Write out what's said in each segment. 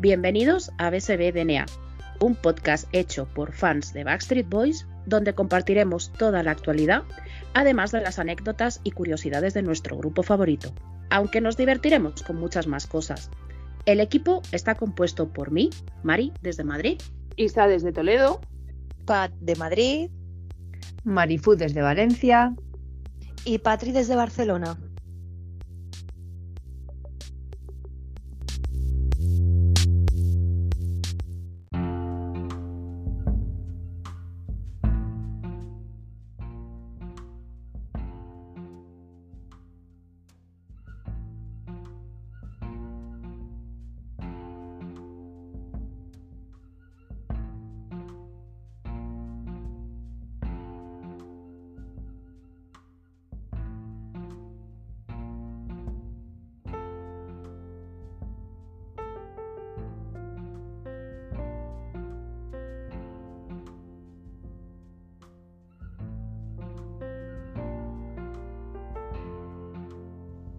Bienvenidos a BSB DNA, un podcast hecho por fans de Backstreet Boys donde compartiremos toda la actualidad, además de las anécdotas y curiosidades de nuestro grupo favorito, aunque nos divertiremos con muchas más cosas. El equipo está compuesto por mí, Mari, desde Madrid, Isa desde Toledo, Pat de Madrid Marifú desde Valencia. y Patri desde Barcelona.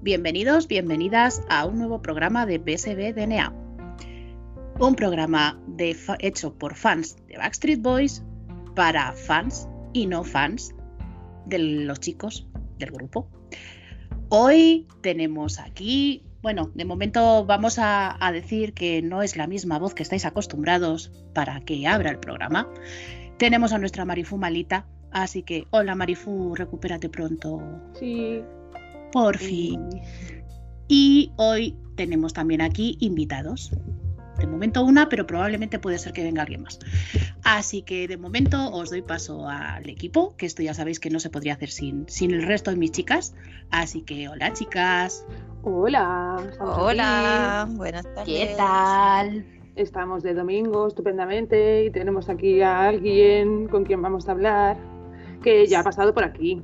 Bienvenidos, bienvenidas a un nuevo programa de BSB DNA. Un programa hecho por fans de Backstreet Boys para fans y no fans de los chicos del grupo. Hoy tenemos aquí, bueno, de momento vamos a, a decir que no es la misma voz que estáis acostumbrados para que abra el programa. Tenemos a nuestra Marifú malita, así que hola Marifú, recupérate pronto. sí, Por fin. Y hoy tenemos también aquí invitados. De momento una, pero probablemente puede ser que venga alguien más. Así que de momento os doy paso al equipo, que esto ya sabéis que no se podría hacer sin, sin el resto de mis chicas. Así que hola chicas. hola. Hola, buenas tardes. ¿Qué tal? Estamos de domingo estupendamente y tenemos aquí a alguien con quien vamos a hablar que ya ha pasado por aquí.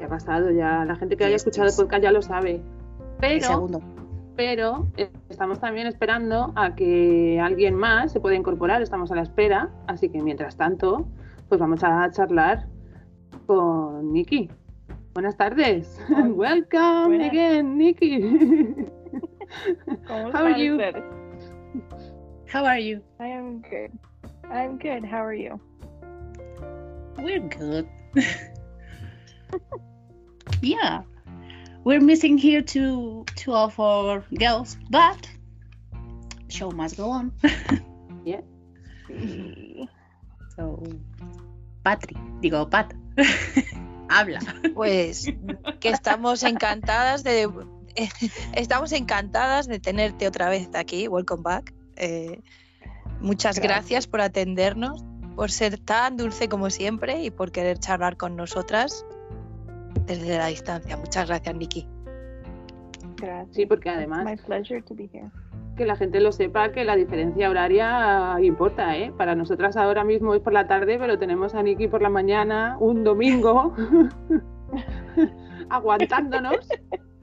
Ya ha pasado, ya la gente que haya Yes, escuchado el podcast ya lo sabe. Pero, segundo. pero eh, estamos también esperando a que alguien más se pueda incorporar, estamos a la espera, así que mientras tanto, pues vamos a charlar con Nikki. Buenas tardes. Welcome Buenas. again, Nikki. ¿Cómo How are you? How are you? I am good. I'm good. How are you? We're good. yeah. We're missing here two two of our girls, but show must go on. Sí. So, Patri, digo Pat, habla. Pues que estamos encantadas de estamos encantadas de tenerte otra vez aquí. Welcome back. Eh, muchas Gracias. gracias por atendernos, por ser tan dulce como siempre y por querer charlar con nosotras desde la distancia. Muchas gracias, Nikki. Gracias. Sí, porque además my pleasure to be here. que la gente lo sepa que la diferencia horaria importa, ¿eh? Para nosotras ahora mismo es por la tarde, pero tenemos a Nikki por la mañana, un domingo, aguantándonos,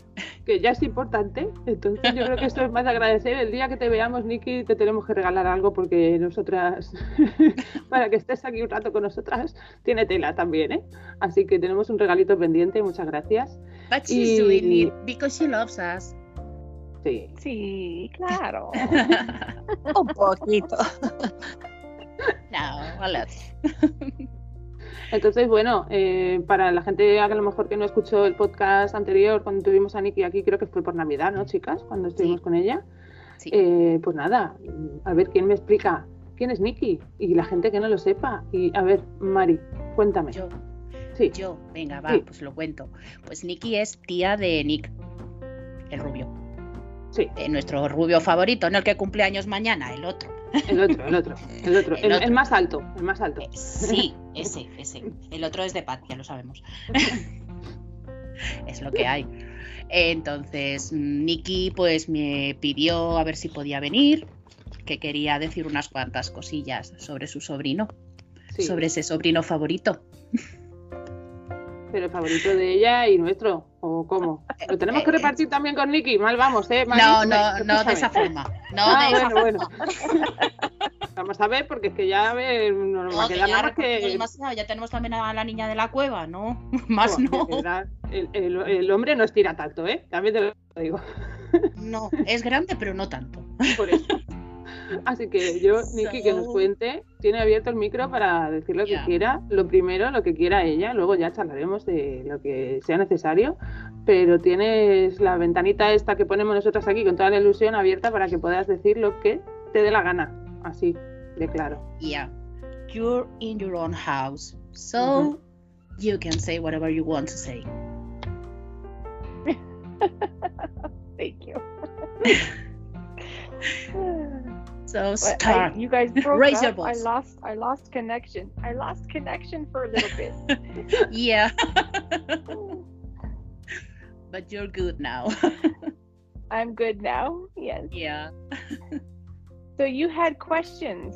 que ya es importante. Entonces yo creo que esto es más de agradecer. El día que te veamos, Nikki, te tenemos que regalar algo porque nosotras, para que estés aquí un rato con nosotras, tiene tela también, ¿eh? Así que tenemos un regalito pendiente, muchas gracias. But she's Y- doing it because she loves us. Sí. Sí, claro. Un poquito. no, a lot. Entonces, bueno, eh, para la gente a lo mejor que no escuchó el podcast anterior, cuando tuvimos a Nikki aquí, creo que fue por Navidad, ¿no, chicas? Cuando estuvimos Sí. con ella. Sí. Eh, pues nada, a ver quién me explica quién es Nikki y la gente que no lo sepa. Y a ver, Mari, cuéntame. Yo, Sí, yo, venga, va, Sí. pues lo cuento. Pues Nikki es tía de Nick, el rubio. sí, Eh, nuestro rubio favorito, no el que cumple años mañana, el otro. El otro, el otro, el otro, El el, otro. el más alto, el más alto. Eh, Sí, ese, ese. El otro es de Pat, ya lo sabemos. es lo que hay. Entonces, Nicky pues me pidió a ver si podía venir, que quería decir unas cuantas cosillas sobre su sobrino, Sí, sobre ese sobrino favorito. Pero el favorito de ella y nuestro, ¿o cómo? ¿Lo tenemos que repartir también con Nicky? Mal vamos, ¿eh? No, Vale, no, no de esa forma. No Ah, de esa bueno, bueno. Vamos a ver, porque es que ya eh, no nos va a No, que quedar nada más que... demasiado, ya tenemos también a la niña de la cueva, ¿no? Más no. verdad, el, el- el hombre no estira tanto, ¿eh? También te lo digo. No, es grande, pero no tanto. Por eso. Así que yo, Nicky, que nos cuente, tiene abierto el micro para decir lo que quiera. Lo primero, lo que quiera ella, luego ya charlaremos de lo que sea necesario. Pero tienes la ventanita esta que ponemos nosotras aquí con toda la ilusión abierta para que puedas decir lo que te dé la gana. Así, de claro. Yeah. You're in your own house, so you can say whatever you want to say. Thank you. So But I, start. you guys broke Raise your up. I lost. I lost connection. I lost connection for a little bit. Yeah. but you're good now. I'm good now. Yes. yeah. So you had questions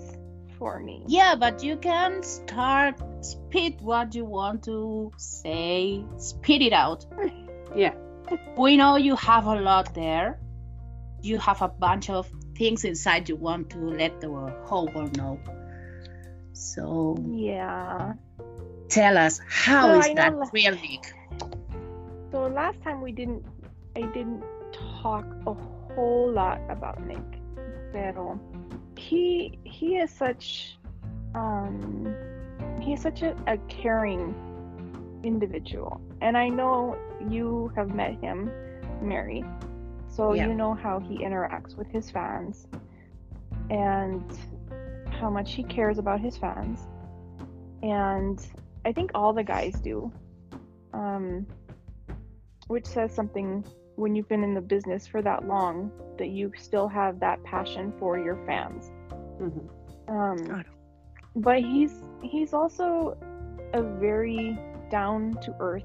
for me. Yeah, but you can start spit what you want to say. Spit it out. Yeah. We know you have a lot there. You have a bunch of things inside you want to let the whole world know. So Yeah. tell us how Well, is that la- real So last time we didn't. I didn't talk a whole lot about Nick. Pero he he is such um he is such a, a caring individual. And I know you have met him, Mary. So Yeah. you know how he interacts with his fans and how much he cares about his fans. And I think all the guys do. Um, which says something when you've been in the business for that long that you still have that passion for your fans. Ujú. Um, Claro. but he's he's also a very down to earth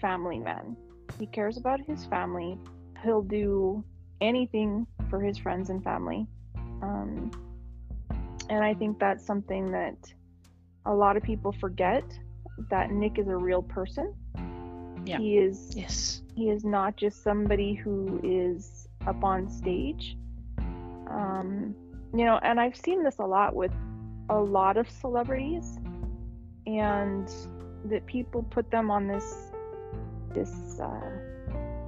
family man. He cares about his family. He'll do anything for his friends and family. Um, and I think that's something that a lot of people forget that Nick is a real person. Yeah. He is Yes. he is not just somebody who is up on stage. Um, you know, and I've seen this a lot with a lot of celebrities, and that people put them on this this uh,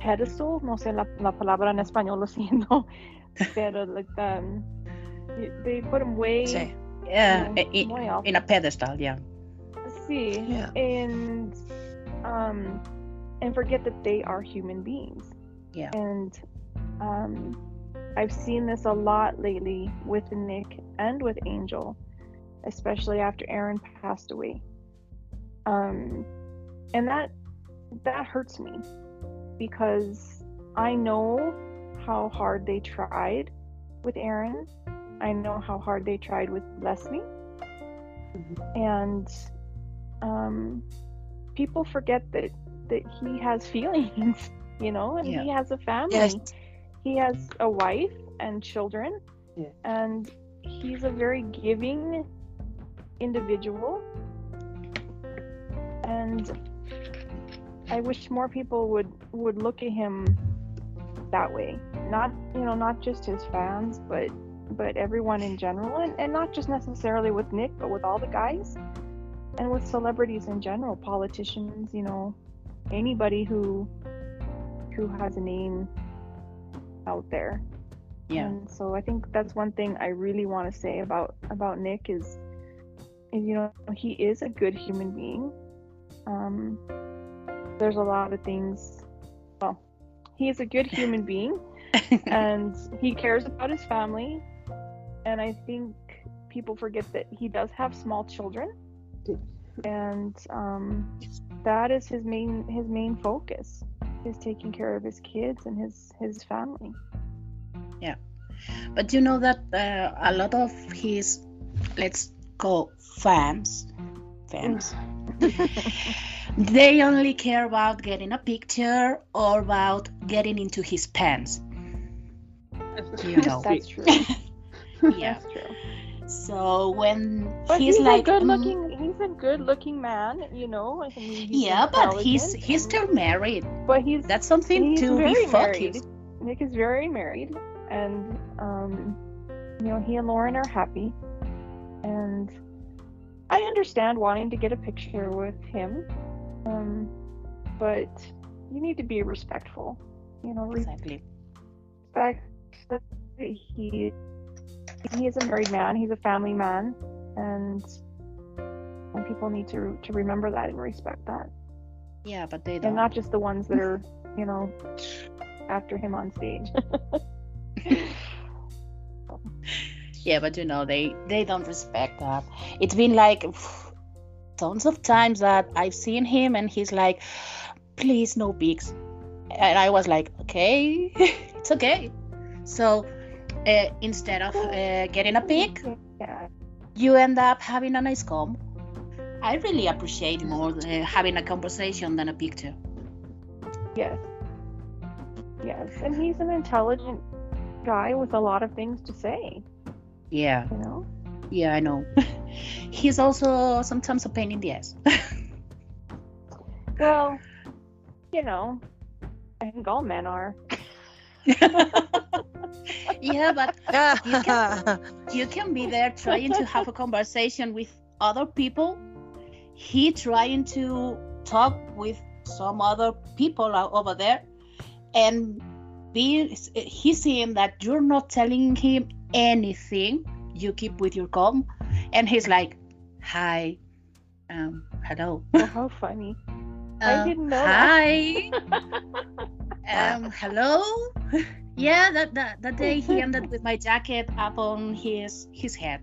pedestal. No sé la, la palabra en español, lo siento, pero like um, they put them way Sí. Yeah, you know, in, muy in a pedestal, yeah. Sí, Yeah. and um, and forget that they are human beings. Yeah. And um, I've seen this a lot lately with Nick and with Angel, especially after Aaron passed away. Um, and that that hurts me because I know how hard they tried with Aaron. I know how hard they tried with Leslie and um, people forget that that he has feelings, you know, and Yeah. he has a family. Yes. He has a wife and children, Yeah. and he's a very giving individual. And I wish more people would would look at him that way. Not you know, not just his fans, but but everyone in general, and, and not just necessarily with Nick, but with all the guys, and with celebrities in general, politicians, you know, anybody who who has a name out there. Yeah. And so I think that's one thing I really want to say about about Nick is, is you know he is a good human being. Um, there's a lot of things. Well, he is a good human being, and he cares about his family. And I think people forget that he does have small children, and um, that is his main his main focus is taking care of his kids and his his family. Yeah, but you know that uh, a lot of his, let's call fans, fans, They only care about getting a picture or about getting into his pants. You know. That's true. Yeah. That's true. So when But he's, he's, like, a good mm. He's a good looking man, you know. I mean, yeah, but he's he's still married. But he's That's something he's to be focused. Nick is very married, and um, you know, he and Lauren are happy, and I understand wanting to get a picture with him, um, but you need to be respectful. You know, Exactly. respect that he he is a married man. He's a family man, and and people need to to remember that and respect that, Yeah, but they don't. And not just the ones that are you know after him on stage. Yeah, but you know they they don't respect that. It's been like tons of times that I've seen him and he's like, "Please, no pics," and I was like, "Okay, it's okay." So uh, instead of uh, getting a pic, you end up having a nice comb. I really appreciate more uh, having a conversation than a picture. yes, yes, and he's an intelligent guy with a lot of things to say. Yeah, You know. Yeah, I know. He's also sometimes a pain in the ass. Well, you know, I think all men are. yeah, but You can- you can be there trying to have a conversation with other people he trying to talk with some other people over there and be he's seeing that you're not telling him anything you keep with your calm. And he's like hi um hello. Well, how funny. I Uh, didn't know hi. Um hello? Yeah that, that that day he ended with my jacket up on his his head.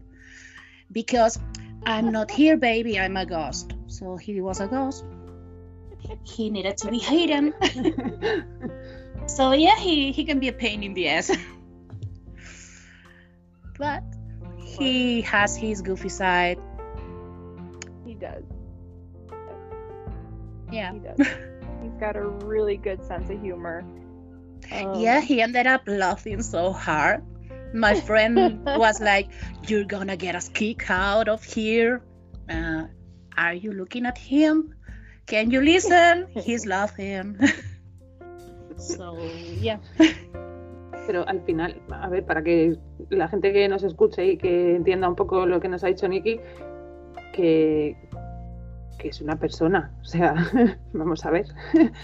Because i'm not here baby i'm a ghost. So he was a ghost. He needed to be hidden. So yeah he he can be a pain in the ass. But he has his goofy side He does. yeah He does. He's got a really good sense of humor. Um, Yeah, he ended up laughing so hard. My friend was like, You're gonna get us kicked out of here. Uh, are you looking at him? Can you listen? He's laughing. so, yeah. Pero al final, a ver, para que la gente que nos escuche y que entienda un poco lo que nos ha dicho Nicky, que, que es una persona. O sea, vamos a ver.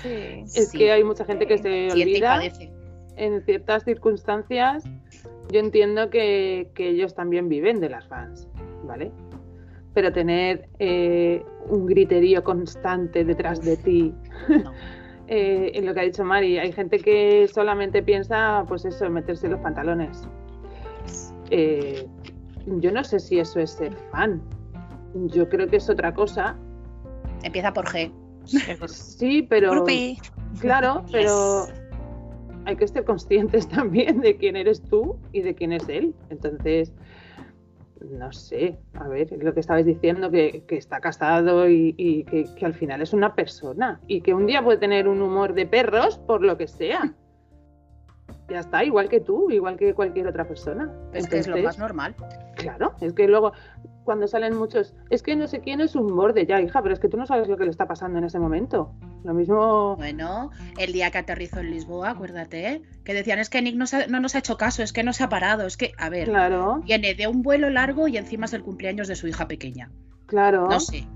Sí. Es Sí. que hay mucha gente que se olvida en ciertas circunstancias. Yo entiendo que, que ellos también viven de las fans, ¿vale? Pero tener eh, un griterío constante detrás de ti, No. eh, en lo que ha dicho Mari, hay gente que solamente piensa, pues eso, en meterse los pantalones. Eh, yo no sé si eso es ser fan. Yo creo que es otra cosa. Empieza por G. Sí, pero Grupi. claro, pero Yes. hay que ser conscientes también de quién eres tú y de quién es él. Entonces, no sé, a ver, lo que estabais diciendo, que, que está casado y, y que, que al final es una persona y que un día puede tener un humor de perros por lo que sea. Ya está, igual que tú, igual que cualquier otra persona. Es que es lo más normal. Claro, es que luego cuando salen muchos, es que no sé quién es un borde ya, hija, pero es que tú no sabes lo que le está pasando en ese momento. Lo mismo, Bueno, el día que aterrizó en Lisboa, acuérdate, ¿eh? que decían es que Nick no, se no nos ha hecho caso, es que no se ha parado, es que, a ver, claro, viene de un vuelo largo y encima es el cumpleaños de su hija pequeña. claro. No sé.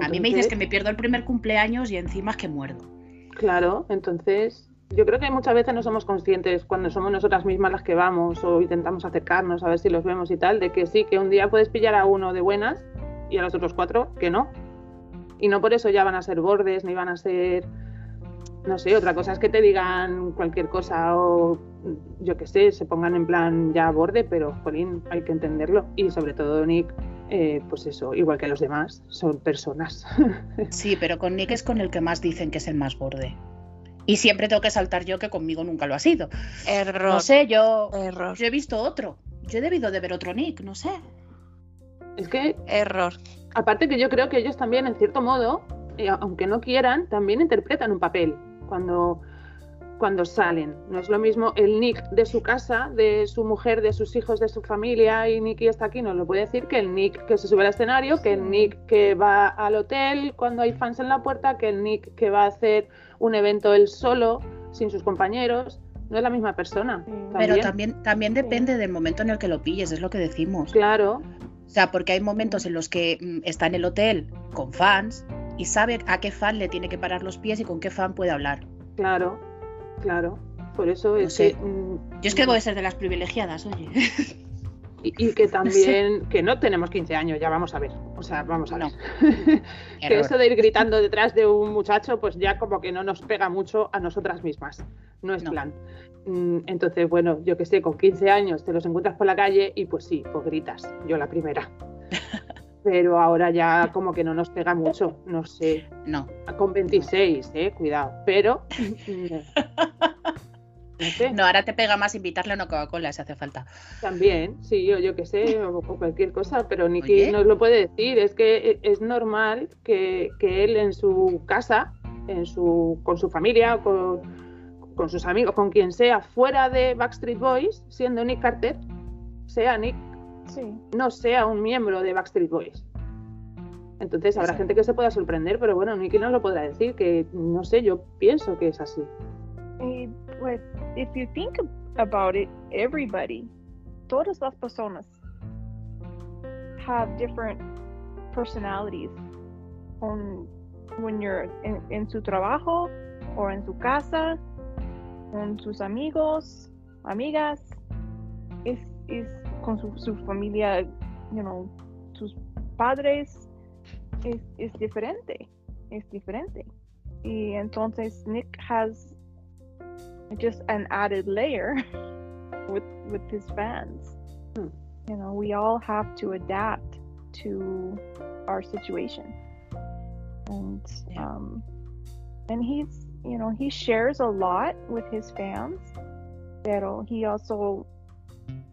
A mí me dices que me pierdo el primer cumpleaños y encima es que muerdo. Claro, entonces yo creo que muchas veces no somos conscientes cuando somos nosotras mismas las que vamos o intentamos acercarnos a ver si los vemos y tal, de que sí, que un día puedes pillar a uno de buenas y a los otros cuatro que no. Y no por eso ya van a ser bordes ni van a ser, no sé, otra cosa es que te digan cualquier cosa o yo qué sé, se pongan en plan ya borde, pero jolín, hay que entenderlo. Y sobre todo Nick, eh, pues eso, igual que los demás, son personas. Sí, pero con Nick es con el que más dicen que es el más borde. Y siempre tengo que saltar yo que conmigo nunca lo ha sido. Error. No sé, yo, Error. yo he visto otro. Yo he debido de ver otro Nick, no sé. es que Error. Aparte que yo creo que ellos también, en cierto modo, eh, aunque no quieran, también interpretan un papel cuando, cuando salen. No es lo mismo el Nick de su casa, de su mujer, de sus hijos, de su familia, y Nicky está aquí, nos lo puede decir, que el Nick que se sube al escenario, que el Nick que va al hotel cuando hay fans en la puerta, que el Nick que va a hacer un evento él solo, sin sus compañeros. No es la misma persona. Pero también, también depende del momento en el que lo pilles, es lo que decimos. Claro. O sea, porque hay momentos en los que mm, está en el hotel con fans y sabe a qué fan le tiene que parar los pies y con qué fan puede hablar. Claro, claro. Por eso No es sé. que, mm, Yo es que voy a ser de las privilegiadas, oye. Y, y que también, que no tenemos 15 años, ya vamos a ver. O sea, vamos a ver. que eso de ir gritando detrás de un muchacho, pues ya como que no nos pega mucho a nosotras mismas. No es No. plan. Mm, Entonces, bueno, yo que sé, con 15 años te los encuentras por la calle y pues sí, pues gritas. Yo la primera. Pero ahora ya como que no nos pega mucho, no sé. No. Con 26, eh, cuidado. Pero. No sé. No, ahora te pega más invitarle a una Coca-Cola si hace falta. También, sí, yo, yo qué sé, o, o cualquier cosa, pero Nicky Oye. nos lo puede decir. Es que e- es normal que, que él en su casa, en su, con su familia, con, con sus amigos, con quien sea, fuera de Backstreet Boys, siendo Nick Carter, sea Nick, Sí. no sea un miembro de Backstreet Boys. Entonces habrá Exacto. gente que se pueda sorprender, pero bueno, Nicky nos lo podrá decir, que no sé, yo pienso que es así. Y pues, if you think about it, everybody, todas las personas have different personalities on when you're en, en su trabajo o en su casa, con sus amigos, amigas, es, es con su, su familia, you know, sus padres, es, es diferente, es diferente. Y entonces Nick has just an added layer with with his fans. Hmm. You know, we all have to adapt to our situation. And Yeah. um and he's you know, he shares a lot with his fans, pero he also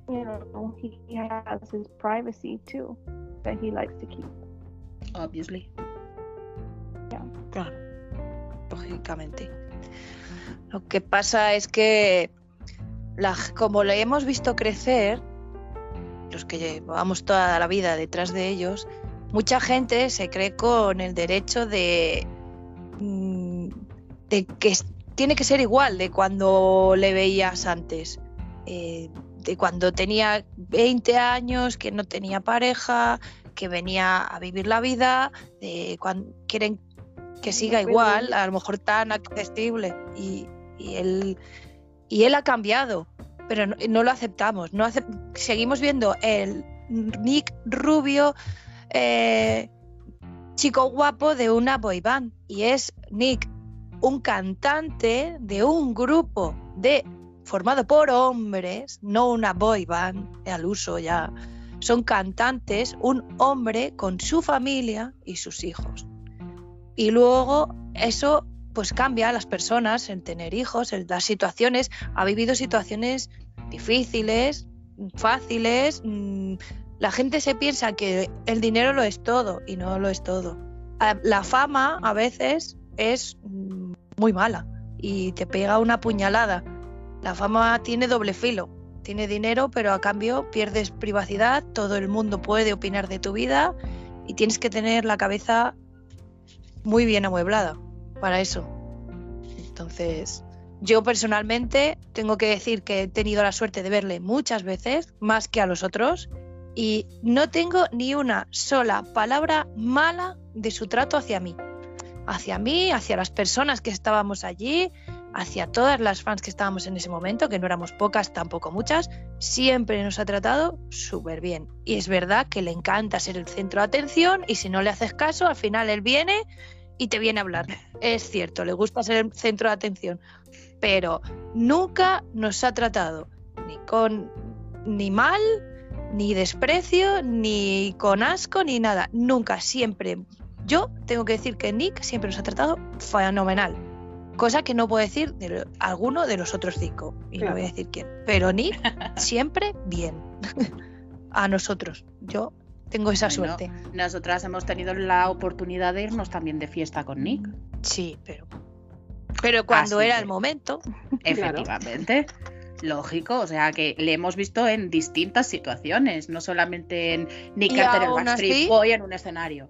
you know, he, he has his privacy too that he likes to keep. Obviously. Claro, lógicamente. Lo que pasa es que la- como le hemos visto crecer, los que llevamos toda la vida detrás de ellos, mucha gente se cree con el derecho de, mm, de que tiene que ser igual de cuando le veías antes. Eh, de cuando tenía 20 años, que no tenía pareja, que venía a vivir la vida, de cuando quieren que siga igual, a lo mejor tan accesible. Y, y él, y él ha cambiado, pero no, no lo aceptamos. No seguimos viendo el Nick rubio, eh, chico guapo de una boy band. Y es Nick, un cantante de un grupo de formado por hombres, no una boy band al uso ya. Son cantantes, un hombre con su familia y sus hijos. Y luego eso pues cambia a las personas en tener hijos, en las situaciones, ha vivido situaciones difíciles, fáciles. mm, La gente se piensa que el dinero lo es todo y no lo es todo. A- La fama a veces es mm, muy mala y te pega una puñalada. La fama tiene doble filo. Tiene dinero, pero a cambio pierdes privacidad, todo el mundo puede opinar de tu vida y tienes que tener la cabeza muy bien amueblada para eso. Entonces, yo personalmente tengo que decir que he tenido la suerte de verle muchas veces, más que a los otros, y no tengo ni una sola palabra mala de su trato hacia mí. Hacia mí, hacia las personas que estábamos allí, hacia todas las fans que estábamos en ese momento, que no éramos pocas, tampoco muchas, siempre nos ha tratado súper bien. Y es verdad que le encanta ser el centro de atención y si no le haces caso, al final él viene y te viene a hablar. Es cierto, le gusta ser el centro de atención, pero nunca nos ha tratado ni con ni mal, ni desprecio, ni con asco, ni nada. Nunca, siempre. Yo tengo que decir que Nick siempre nos ha tratado fenomenal. Cosa que no puedo decir de lo- alguno de los otros cinco. Y Claro. no voy a decir quién. Pero Nick siempre bien. a nosotros. Yo Tengo esa Bueno, suerte. Nosotras hemos tenido la oportunidad de irnos también de fiesta con Nick. Sí, pero. Pero cuando Así era que- el momento. Efectivamente. Lógico, o sea que le hemos visto en distintas situaciones, no solamente en Nick Y Carter, el aún Backstreet así- Boy en un escenario.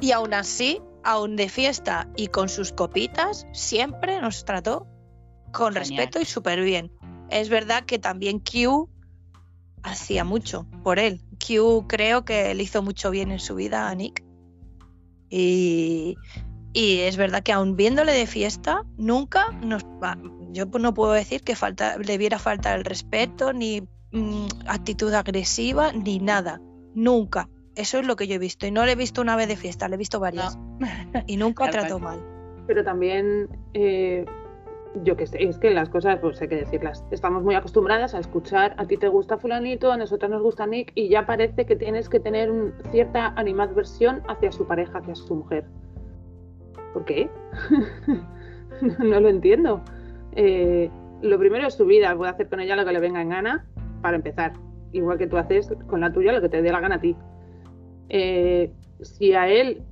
Y aún así, aún de fiesta y con sus copitas, siempre nos trató con Genial. respeto y súper bien. Es verdad que también Q hacía mucho por él. Q creo que le hizo mucho bien en su vida a Nick. Y, y es verdad que aún viéndole de fiesta, nunca nos... Yo pues no puedo decir que falta, le viera falta el respeto, ni mm, actitud agresiva, ni nada. Nunca. Eso es lo que yo he visto. Y no le he visto una vez de fiesta, le he visto varias. Y nunca trató mal. Pero también, eh, yo qué sé, es que las cosas, pues hay que decirlas. Estamos muy acostumbradas a escuchar, a ti te gusta fulanito, a nosotros nos gusta Nick, y ya parece que tienes que tener un- cierta animadversión hacia su pareja, hacia su mujer. ¿Por qué? no lo entiendo. Eh, lo primero es su vida, puede hacer con ella lo que le venga en gana, para empezar. Igual que tú haces con la tuya lo que te dé la gana a ti. Eh, si a él,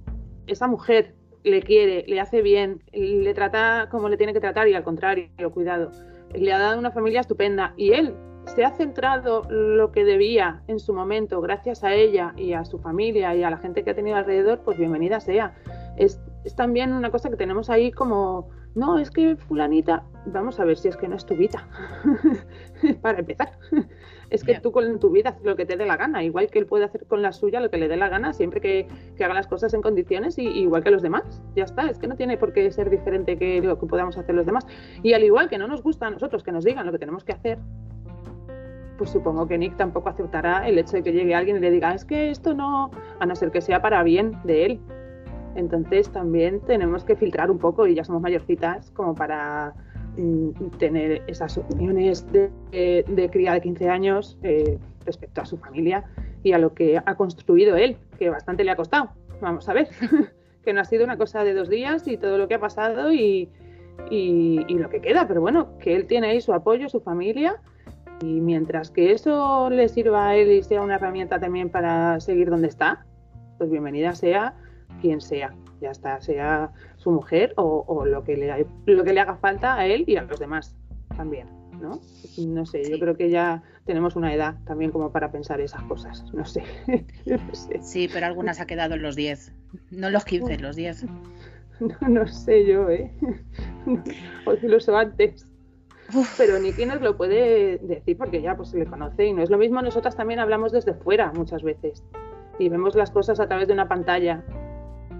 esa mujer, le quiere, le hace bien, le trata como le tiene que tratar y al contrario, cuidado, le ha dado una familia estupenda y él se ha centrado lo que debía en su momento gracias a ella y a su familia y a la gente que ha tenido alrededor, pues bienvenida sea. Es, es también una cosa que tenemos ahí como, no, es que fulanita, vamos a ver si es que no es tu vida, para empezar. Es que tú con tu vida haces lo que te dé la gana, igual que él puede hacer con la suya lo que le dé la gana, siempre que, que haga las cosas en condiciones y, igual que los demás. Ya está, es que no tiene por qué ser diferente que lo que podamos hacer los demás. Y al igual que no nos gusta a nosotros que nos digan lo que tenemos que hacer, pues supongo que Nick tampoco aceptará el hecho de que llegue alguien y le diga, es que esto no, a no ser que sea para bien de él. Entonces también tenemos que filtrar un poco y ya somos mayorcitas como para mm, tener esas opiniones de, de- de cría de 15 años eh, respecto a su familia y a lo que ha construido él, que bastante le ha costado. Vamos a ver, que no ha sido una cosa de dos días y todo lo que ha pasado y, y- y lo que queda, pero bueno, que él tiene ahí su apoyo, su familia y mientras que eso le sirva a él y sea una herramienta también para seguir donde está, pues bienvenida sea quien sea, ya está, sea su mujer o, o lo, que le, lo que le haga falta a él y a los demás también, ¿no? No sé, yo creo que ya tenemos una edad también como para pensar esas cosas, no sé, no sé, Sí, pero algunas ha quedado en los 10. No en los 15, en los 10. no, no sé yo, ¿eh? O incluso antes. Pero Nicky nos lo puede decir porque ya pues se le conoce y no es lo mismo. Nosotras también hablamos desde fuera muchas veces y vemos las cosas a través de una pantalla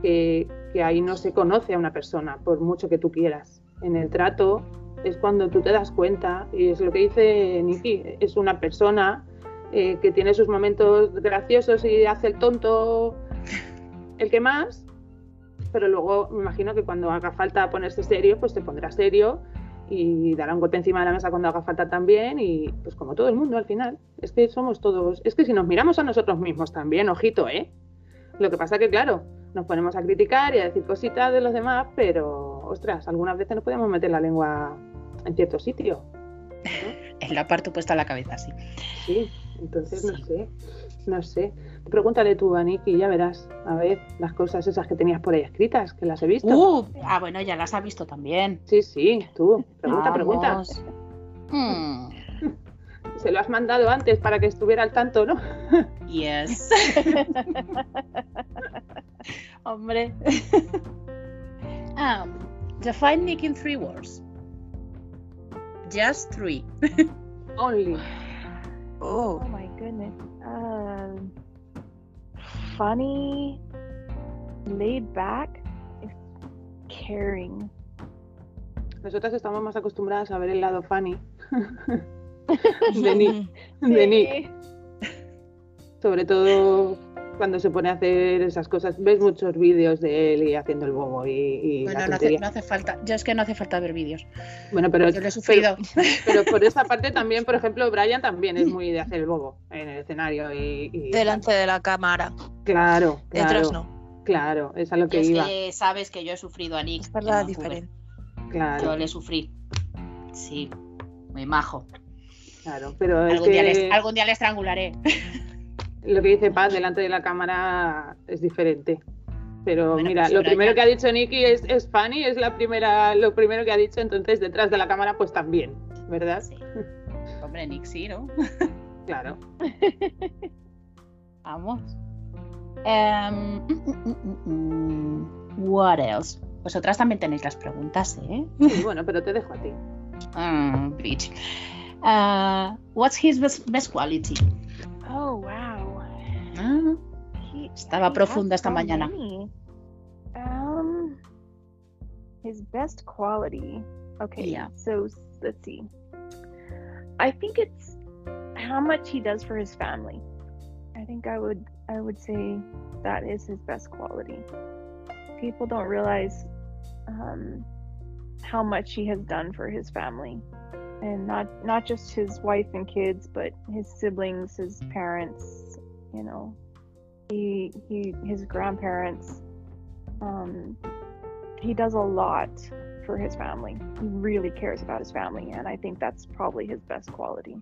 que, ahí no se conoce a una persona por mucho que tú quieras. En el trato es cuando tú te das cuenta y es lo que dice Nicky, es una persona eh, que tiene sus momentos graciosos y hace el tonto el que más, pero luego me imagino que cuando haga falta ponerse serio, pues se pondrá serio y dará un golpe encima de la mesa cuando haga falta también y pues como todo el mundo al final, es que somos todos, es que si nos miramos a nosotros mismos también, ojito, ¿eh? Lo que pasa que claro, nos ponemos a criticar y a decir cositas de los demás, pero ostras, algunas veces nos podemos meter la lengua en cierto sitio. En la parte puesta a la cabeza, sí. Sí, entonces no sé, no sé. Pregúntale tú a Nicky, ya verás, a ver, las cosas esas que tenías por ahí escritas, que las he visto. Uh, ah, bueno, ya las ha visto también. Sí, sí, tú, pregunta, pregunta. Hmm, Se lo has mandado antes para que estuviera al tanto, ¿no? Yes. Hombre. um, define Nick in three words. Just three. Only. Oh, Oh my goodness. Um, funny, laid back, caring. Nosotras estamos más acostumbradas a ver el lado funny de Nick, de Nick. Sobre todo cuando se pone a hacer esas cosas. Ves muchos vídeos de él y haciendo el bobo y, y la Bueno, no hace, tontería. no hace falta. Yo es que no hace falta ver vídeos. Bueno, pero, Yo lo he sufrido. pero, pero por esa parte también, por ejemplo, Brian también es muy de hacer el bobo en el escenario y, y- delante de la cámara. claro, Detrás claro, no. claro, es a lo que es iba, que sabes que yo he sufrido a Nick. Es verdad diferente. claro, Yo le sufrí. Sí, muy majo. claro, pero es Algún, día que- les, algún día le estrangularé. lo que dice Paz delante de la cámara es diferente. Pero Bueno, mira, pues lo primero ya- que ha dicho Nicky es, es funny, es la primera, lo primero que ha dicho, entonces detrás de la cámara pues también, ¿verdad? Sí. Hombre, Nick sí, ¿no? Claro. Vamos. Em, mm, mm, mm, mm. what else? Vosotras también tenéis las preguntas, ¿eh? Sí, bueno, pero te dejo a ti. Ah, bitch. Uh, what's his best, best quality? Oh wow. Ah, He, Estaba profunda esta mañana. Um, his best quality. Okay. Yeah. So let's see. I think it's how much he does for his family. I think I would I would say that is his best quality. People don't realize um, how much he has done for his family, and not not just his wife and kids, but his siblings, his parents. You know, he he his grandparents. Um, he does a lot for his family. He really cares about his family, and I think that's probably his best quality.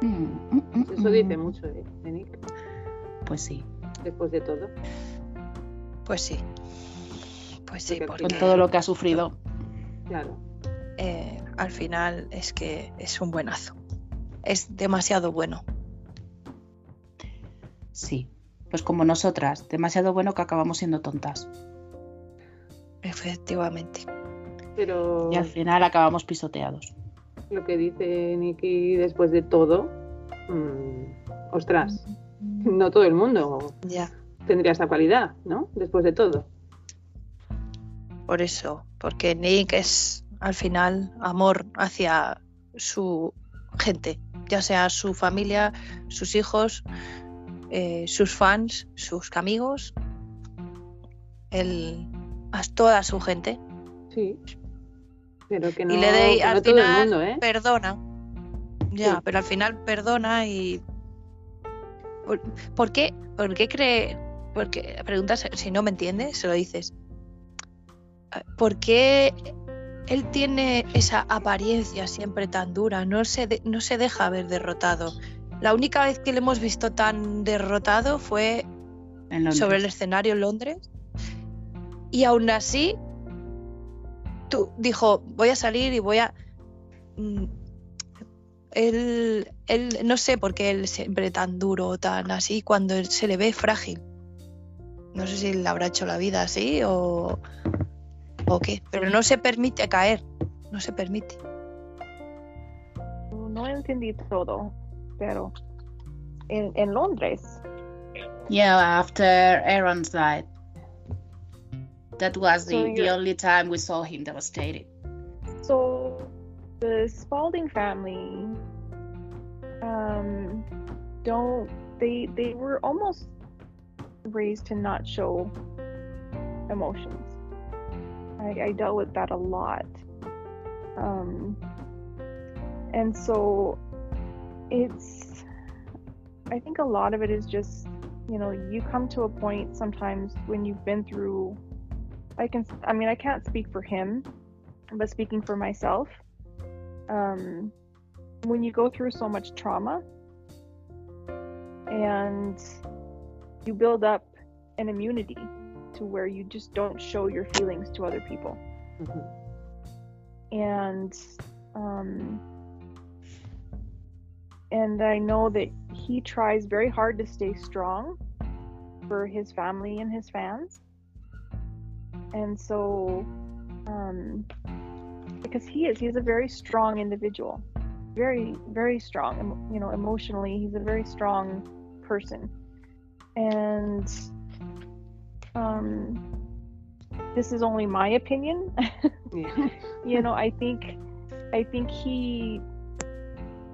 mm, mm, mm, Eso dice mucho de Nick, Pues sí, después de todo. Pues sí. Pues sí, Porque al con todo lo que ha sufrido. Claro. eh, al final es que es un buenazo. Es demasiado bueno. Sí. Pues como nosotras, demasiado bueno que acabamos siendo tontas. Efectivamente. Pero Y al final acabamos pisoteados. lo que dice Nicky después de todo, mm, ostras, no todo el mundo Ya. tendría esa cualidad, ¿no? Después de todo. Por eso. Porque Nick es al final amor hacia su gente. Ya sea su familia, sus hijos, eh, sus fans, sus amigos. El, a toda su gente. Sí. Pero que no, y le de, que al no todo el final mundo, ¿eh? perdona. Ya, Sí. pero al final perdona y. ¿Por, por qué? ¿Por qué cree.? Porque preguntas, si no me entiendes, se lo dices. ¿Por qué él tiene esa apariencia siempre tan dura? No se, de- no se deja ver derrotado. La única vez que le hemos visto tan derrotado fue sobre el escenario en Londres. Y aún así, tú dijo, voy a salir y voy a... Mm, Él, él, no sé por qué él siempre tan duro, tan así, cuando él se le ve frágil. No sé si le habrá hecho la vida así o, o qué, pero no se permite caer, no se permite. No entendí todo, pero en, en Londres. Yeah, after Aaron's died. That was the, So the you're- only time we saw him devastated. So the Spalding family um don't they they were almost raised to not show emotions. I, I dealt with that a lot. Um and so it's I think a lot of it is just you know you come to a point sometimes when you've been through I can I mean I can't speak for him but speaking for myself, um, when you go through so much trauma and you build up an immunity to where you just don't show your feelings to other people. Ujú. And um, and I know that he tries very hard to stay strong for his family and his fans. And so um, because he is he's a very strong individual very very strong you know emotionally he's a very strong person and um this is only my opinion Yeah. you know i think i think he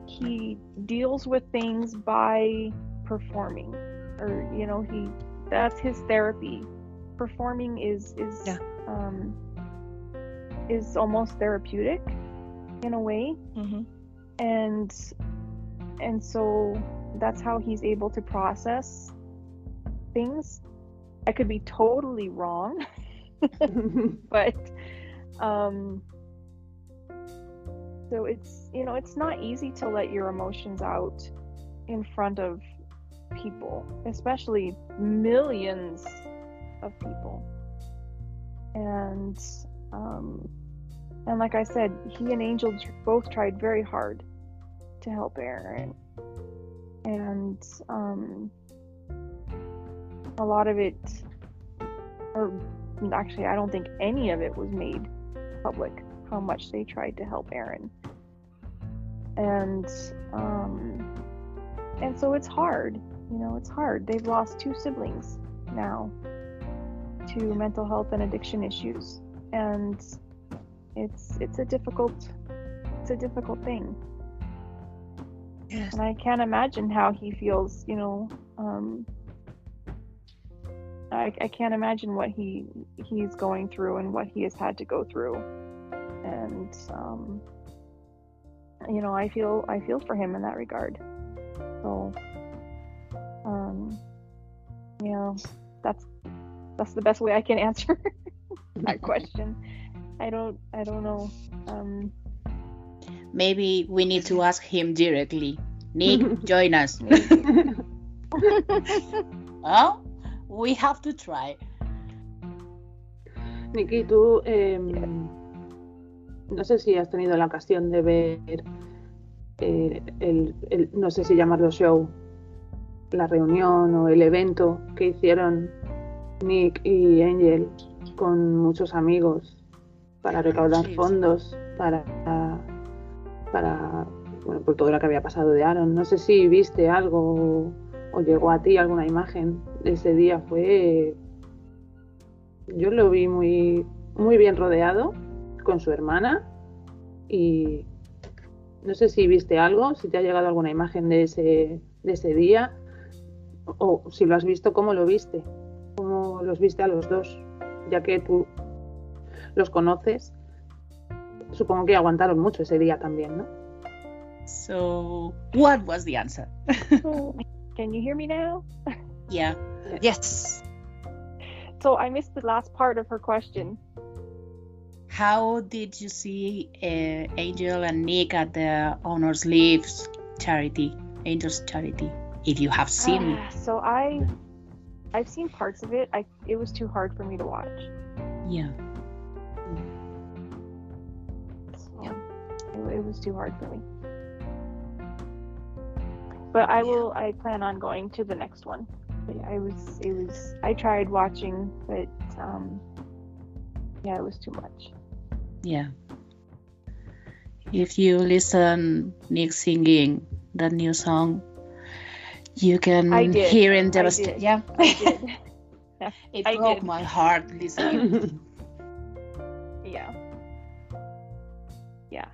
he deals with things by performing or you know he that's his therapy performing is is Yeah. um is almost therapeutic in a way Ujú. and and so that's how he's able to process things i could be totally wrong but um So it's you know it's not easy to let your emotions out in front of people, especially millions of people. And um, and like I said, he and Angel both tried very hard to help Aaron, and um, a lot of it, or actually, I don't think any of it was made public. How much they tried to help Aaron, and um, and so it's hard. You know, it's hard. They've lost two siblings now to mental health and addiction issues, and it's it's a difficult it's a difficult thing. Yes. And I can't imagine how he feels. You know, um, I I can't imagine what he he's going through and what he has had to go through, and um, you know, I feel I feel for him in that regard. So, um, you know, that's that's the best way I can answer that question. I don't I don't know. Um, Maybe we need to ask him directly. Nick, join us. Oh, we have to try. Nikki, tú em, no sé si has tenido la ocasión de ver eh, el, el- no sé si llamarlo show, la reunión o el evento que hicieron Nick y Angel con muchos amigos para recaudar Sí, sí. fondos para para bueno por todo lo que había pasado de Aaron. No sé si viste algo o, llegó a ti alguna imagen de ese día. Fue yo lo vi muy, muy bien rodeado con su hermana y no sé si viste algo, si te ha llegado alguna imagen de ese, de ese día o si lo has visto, ¿cómo lo viste? ¿Cómo los viste a los dos? Ya que tú los conoces, supongo que aguantaron mucho ese día también, ¿no? So, what was the answer? So, can you hear me now? Yeah. Yes. So I missed the last part of her question. How did you see uh, Angel and Nick at the Honors Leaves charity, Angels charity? If you have seen Ah, so I, I've seen parts of it. I it was too hard for me to watch. Yeah. So, it, it was too hard for me. But I will. I plan on going to the next one. But yeah, I was. It was. I tried watching, but um, yeah, it was too much. Yeah. If you listen Nick singing that new song, you can hear in I devastation. Yeah. It I broke did. my heart listening. yeah. Yeah.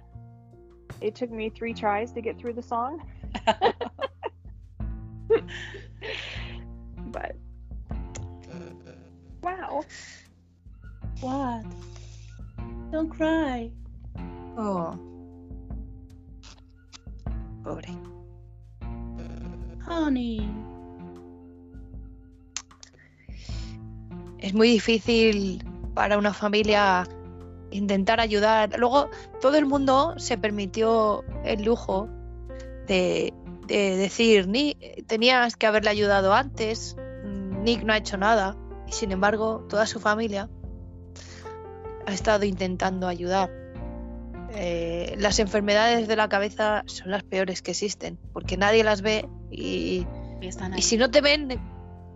It took me three tries to get through the song. but wow. what? Don't cry. Oh. Pobre. Honey. Es muy difícil para una familia intentar ayudar. Luego, todo el mundo se permitió el lujo de, de decir, Ni tenías que haberle ayudado antes, Nick no ha hecho nada. Y sin embargo, toda su familia ha estado intentando ayudar. Eh, las enfermedades de la cabeza son las peores que existen, porque nadie las ve y si no te ven,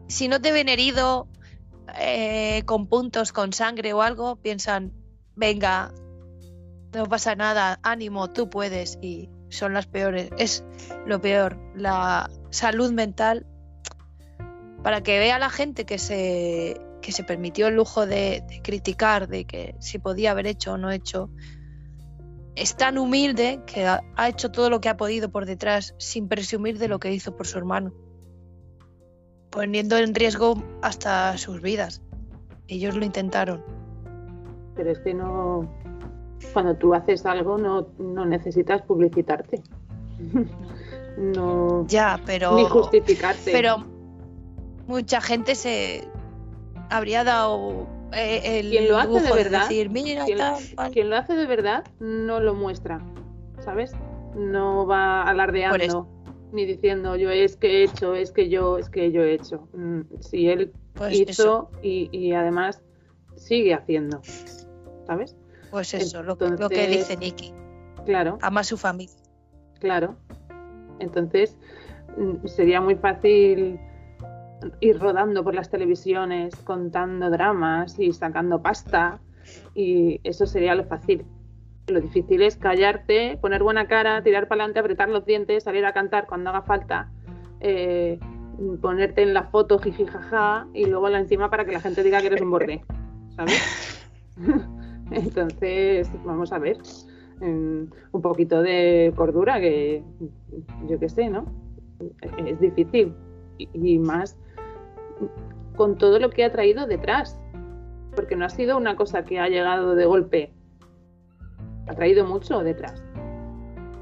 si no te ven herido, eh, con puntos, con sangre o algo, piensan, venga, no pasa nada, ánimo, tú puedes. Y son las peores. Es lo peor. La salud mental. Para que vea la gente que se, que se permitió el lujo de, criticar, de que si podía haber hecho o no hecho, es tan humilde que ha, ha hecho todo lo que ha podido por detrás sin presumir de lo que hizo por su hermano poniendo en riesgo hasta sus vidas. Ellos lo intentaron. Pero es que no. Cuando tú haces algo, no, no necesitas publicitarte. no. Ya, pero. Ni justificarte. Pero mucha gente se habría dado eh, el Quien lo hace de verdad, decir, mira, quien, tal, cual". quien lo hace de verdad no lo muestra. ¿sabes? No va alardeando ni diciendo yo es que he hecho, es que yo, es que yo he hecho. Mm, Si él Pues hizo y, y además sigue haciendo, ¿sabes? Pues eso, lo, que- lo que Entonces- dice Nicky. Claro. Ama a su familia. Claro. Entonces, mm, sería muy fácil ir rodando por las televisiones contando dramas y sacando pasta y eso sería lo fácil. Lo difícil es callarte, poner buena cara, tirar para adelante, apretar los dientes, salir a cantar cuando haga falta, eh, ponerte en la foto jiji jaja y luego la encima para que la gente diga que eres un borde, ¿sabes? Entonces, vamos a ver mm, un poquito de cordura que yo qué sé, ¿no? Es difícil y, y más con todo lo que ha traído detrás, porque no ha sido una cosa que ha llegado de golpe, ha traído mucho detrás.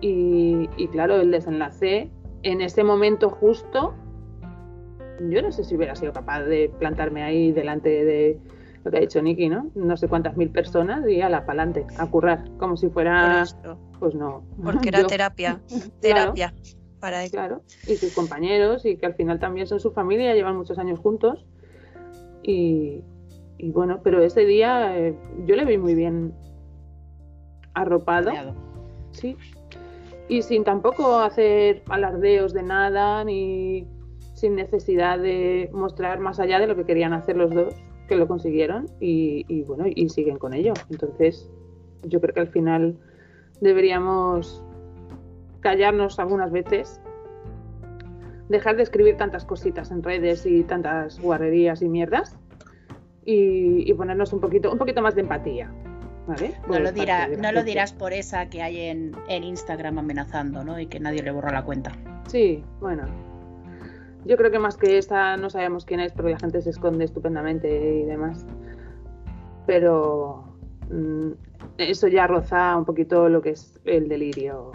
Y, y claro, el desenlace en ese momento justo, yo no sé si hubiera sido capaz de plantarme ahí delante de lo que ha dicho Nicky, ¿no? No sé cuántas mil personas y a la pa'lante, a currar, como si fuera, pues no. porque era Yo- terapia. Claro. Terapia para él. Claro, y sus compañeros, y que al final también son su familia, llevan muchos años juntos. Y, y bueno, pero ese día eh, yo le vi muy bien arropado, Rodeado. sí. Y sin tampoco hacer alardeos de nada, ni sin necesidad de mostrar más allá de lo que querían hacer los dos, que lo consiguieron, y, y bueno, y siguen con ello. Entonces, yo creo que al final deberíamos callarnos algunas veces, dejar de escribir tantas cositas en redes y tantas guarrerías y mierdas y, y ponernos un poquito, un poquito más de empatía. ¿vale? No lo, dirá, no lo dirás por esa que hay en, en Instagram amenazando, ¿no? Y que nadie le borra la cuenta. Sí, bueno. Yo creo que más que esta no sabemos quién es porque la gente se esconde estupendamente y demás. Pero mm, eso ya roza un poquito lo que es el delirio.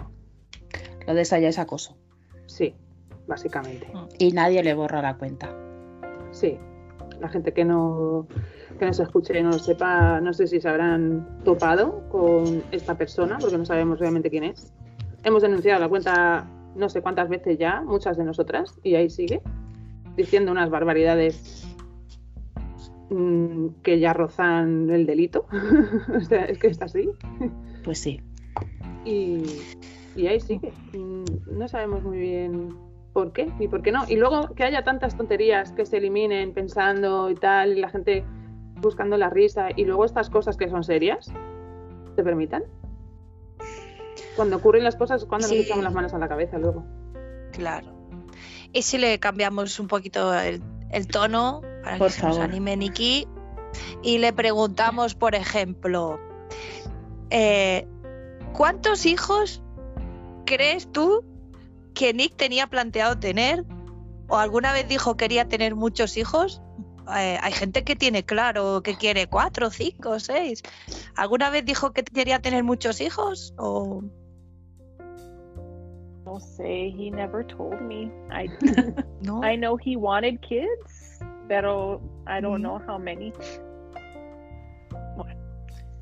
Lo de esa ya es acoso. Sí, básicamente. Y nadie le borra la cuenta. Sí, la gente que no, que no se escuche y no lo sepa, no sé si se habrán topado con esta persona, porque no sabemos realmente quién es. Hemos denunciado la cuenta no sé cuántas veces ya, muchas de nosotras, y ahí sigue, diciendo unas barbaridades mm, que ya rozan el delito. o sea, es que está así. Pues sí. Y, y ahí sigue. Mm, No sabemos muy bien por qué ni por qué no. Y luego que haya tantas tonterías que se eliminen pensando y tal, y la gente buscando la risa, y luego estas cosas que son serias, ¿te permitan? Cuando ocurren las cosas es cuando Sí. nos echamos las manos a la cabeza luego. Claro. Y si le cambiamos un poquito el, el tono para Por que se nos favor. anime Nikki y le preguntamos, por ejemplo, eh, ¿cuántos hijos crees tú que Nick tenía planteado tener? ¿O alguna vez dijo quería tener muchos hijos? Eh, hay gente que tiene claro que quiere cuatro, cinco, seis. ¿Alguna vez dijo que quería tener muchos hijos? ¿O I'll say he never told me. I no? I know he wanted kids, pero I don't Mhm. know how many.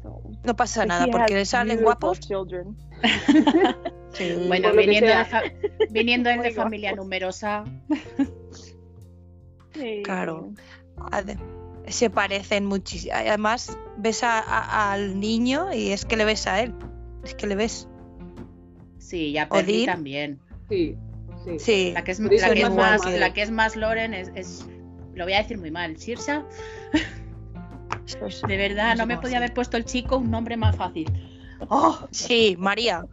So, No pasa nada porque salen guapos. Children. Sí. Bueno, viniendo, de, fa- viniendo de familia numerosa, Sí. Claro. Se parecen muchísimo. Además, ves a- a- al niño y es que le ves a él. Es que le ves. Sí, ya Odín. también. Sí, sí. Sí. La que es, la que es es más más, normal. la que es más Loren es, es- lo voy a decir muy mal, Sirsa, de verdad, No me podía haber puesto el chico un nombre más fácil. Oh, Sí, María.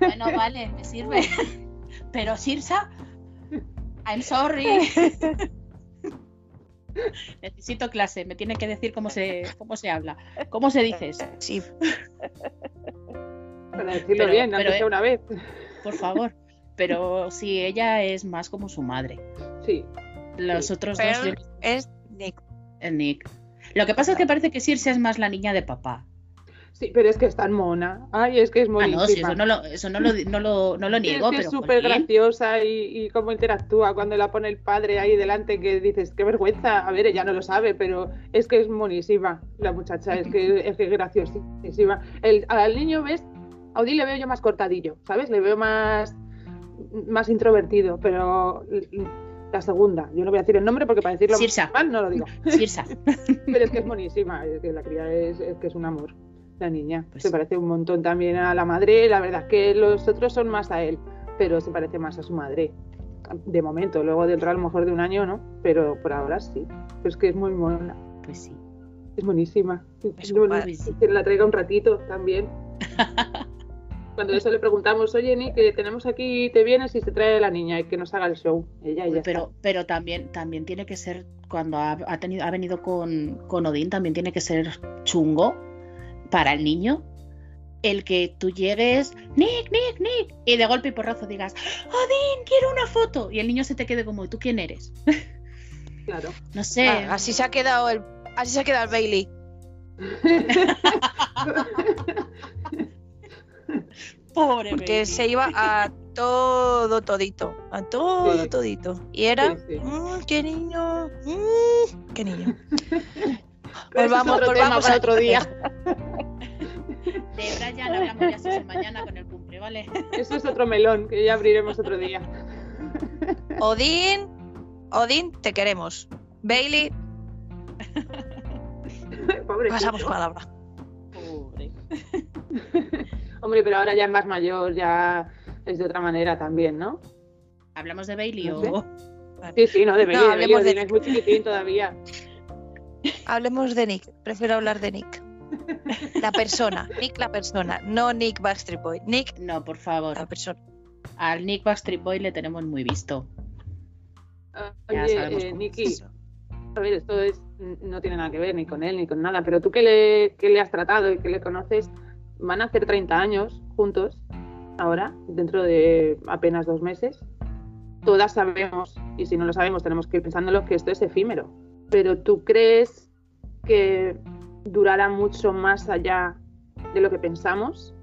bueno, vale, me sirve. Pero Sirsa, I'm sorry. Necesito clase, me tiene que decir cómo se, cómo se habla, cómo se dice eso, Sí. Para decirlo Pero- bien, pero, aunque eh, sea una vez. por favor. Pero sí, ella es más como su madre. Sí, Los Sí. otros dos, yo- es Nick. el Nick. Lo que pasa es que parece que Circe es más la niña de papá. sí, pero es que es tan mona. Ay, es que es Ah, monísima. no, sí, eso no lo, eso no lo, no lo, no lo Sí, niego, es que pero es súper graciosa y, y cómo interactúa cuando la pone el padre ahí delante que dices, qué vergüenza, a ver, ella no lo sabe, pero es que es monísima la muchacha, es que es, que es graciosísima. El, al niño ves A Odín le veo yo más cortadillo, ¿sabes? Le veo más, más introvertido, pero la segunda, yo no voy a decir el nombre porque para decirlo Sirsa. mal no lo digo. Sirsa. Pero es que es buenísima, es que la cría es, es que es un amor, la niña. Pues se sí. parece un montón también a la madre, la verdad es que los otros son más a él, pero se parece más a su madre. De momento, luego dentro a lo mejor de un año no, pero por ahora sí. Pero es que es muy mona, Pues sí. es buenísima. Es padre. que la traiga un ratito también. Cuando eso le preguntamos, oye, Nick, que tenemos aquí, te vienes y se trae la niña y que nos haga el show. Ella y ya pero, pero también, también tiene que ser, cuando ha, ha tenido, ha venido con, con Odín, también tiene que ser chungo para el niño. El que tú llegues, Nick, Nick, Nick, y de golpe y porrazo digas, Odín, quiero una foto. Y el niño se te quede como, ¿tú quién eres? Claro. No sé. Ah, así se ha quedado el, así se ha quedado el Bailey. Pobre Porque baby. se iba a todo todito, a todo Sí. todito. Y era, Sí, sí. "Mm, qué niño, mm, qué niño. Es otro tema volvamos para a- otro día. De Brian hablamos ya si mañana con el cumple, ¿vale? Eso es otro melón que ya abriremos otro día. Odín, Odín, te queremos. Bailey, Pobre. pasamos palabra. Pobre. Hombre, pero ahora ya es más mayor, ya es de otra manera también, ¿no? ¿Hablamos de Bailey No o...? Sí, sí, no, de Bailey, de hablemos Bailey, de- es muy chiquitín todavía. Hablemos de Nick, prefiero hablar de Nick. La persona, Nick la persona, no Nick Backstreet Boy. Nick No, por favor. la persona. Al Nick Backstreet Boy le tenemos muy visto. Ya Oye, sabemos eh, es. a ver, esto es, no tiene nada que ver ni con él ni con nada, pero tú que le, que le has tratado y que le conoces, van a hacer 30 años juntos, ahora, dentro de apenas dos meses. Todas sabemos, y si no lo sabemos tenemos que ir pensándolo, que esto es efímero. Pero tú crees que durará mucho más allá de lo que pensamos?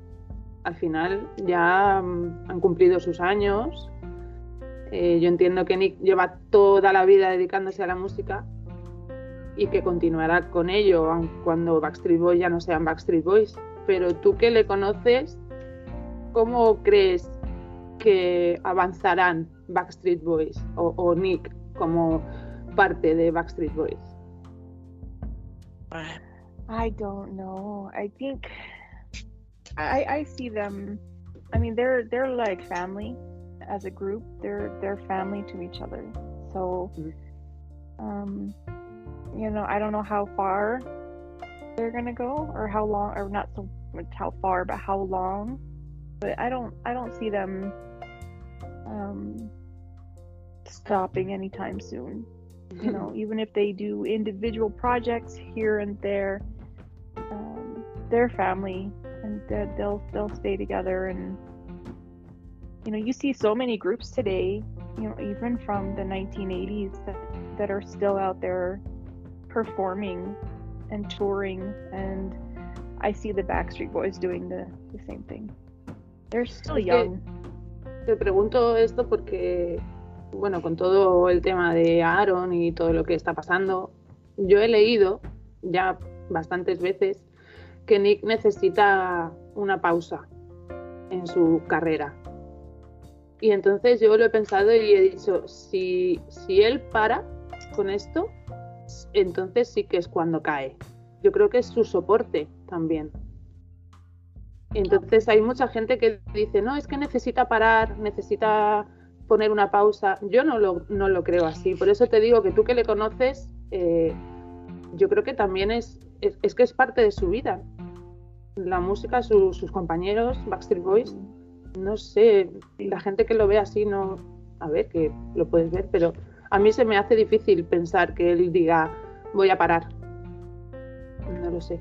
Al final ya mm, han cumplido sus años, eh, yo entiendo que Nick lleva toda la vida dedicándose a la música y que continuará con ello aun cuando Backstreet Boys ya no sean Backstreet Boys. Pero tú que le conoces, ¿cómo crees que avanzarán Backstreet Boys o, o Nick como parte de Backstreet Boys? I don't know. I think I I see them. I mean, they're they're like family as a group. They're they're family to each other. So, Mhm. um, you know, I don't know how far they're gonna go or how long, or not so much how far, but how long. But I don't I don't see them um stopping anytime soon. You know even if they do individual projects here and there um, their family and they'll they'll stay together. And you know you see so many groups today you know even from the 1980s that, that are still out there performing and touring and i see the backstreet boys doing the, the same thing they're still Es young Te pregunto esto porque, bueno, con todo el tema de Aaron y todo lo que está pasando, yo he leído ya bastantes veces que Nick necesita una pausa en su carrera. Y entonces yo lo he pensado y he dicho, si, si él para con esto, entonces sí que es cuando cae. Yo creo que es su soporte también. Entonces hay mucha gente que dice, no, es que necesita parar, necesita poner una pausa. Yo no lo, no lo creo así. Por eso te digo que tú que le conoces, eh, yo creo que también es, es, que es parte de su vida. La música, su- sus compañeros, Backstreet Boys, no sé, la gente que lo ve así no, a ver, que lo puedes ver, pero a mí se me hace difícil pensar que él diga, voy a parar. No lo sé.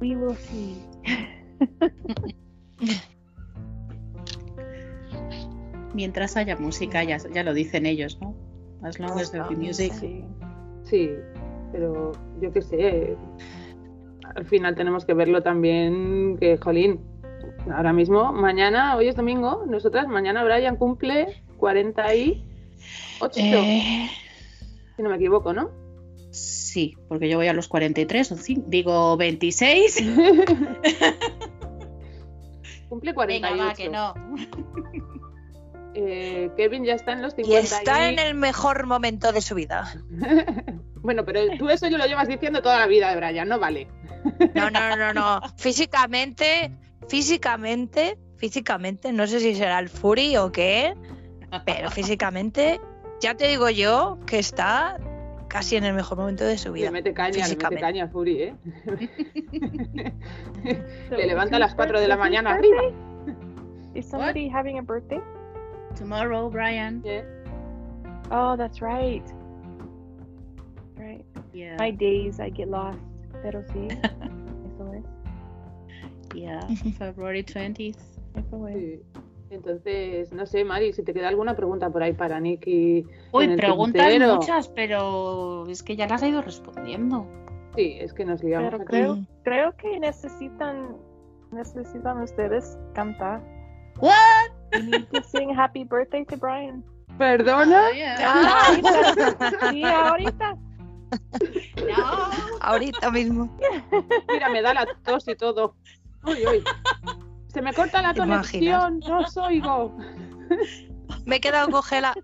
Mientras haya música, ya, ya lo dicen ellos, ¿no? As long as there be music. Sí, sí, pero yo qué sé. Al final tenemos que verlo también que, jolín, ahora mismo, mañana, hoy es domingo, nosotras, mañana Brian cumple 48, Eh, si no me equivoco, ¿no? sí, porque yo voy a los 43, o digo 26. Cumple 48. Venga, va, que no. Eh, Kevin ya está en los Y 50. está en el mejor momento de su vida. bueno, pero tú eso yo lo llevas diciendo toda la vida de Brian, no vale. No, no, no, no. Físicamente, físicamente, físicamente, no sé si será el Fury o qué, pero físicamente, ya te digo yo que está casi en el mejor momento de su Le vida. mete caña, le mete caña Fury, ¿eh? Le levanta a las 4 de la mañana arriba. Is somebody having a birthday? Tomorrow, Brian. ¿eh? Oh, that's right. Right. Yeah. My days, I get lost. Pero sí. Eso es. Yeah. February 20th. Eso es. Sí. Entonces, no sé, Mari, si te queda alguna pregunta por ahí para Nicky. en Uy, preguntas tintero. muchas, pero es que ya las he ido respondiendo. Sí, es que nos liamos Pero creo, Mm. creo que necesitan, necesitan ustedes cantar. What? You need to sing happy birthday to Brian. ¿Perdona? Oh, yeah. Ah, Sí, ahorita. No. ahorita mismo. Mira, me da la tos y todo. Uy, uy. Se me corta la ¿Te conexión, no os oigo. Me he quedado congelada.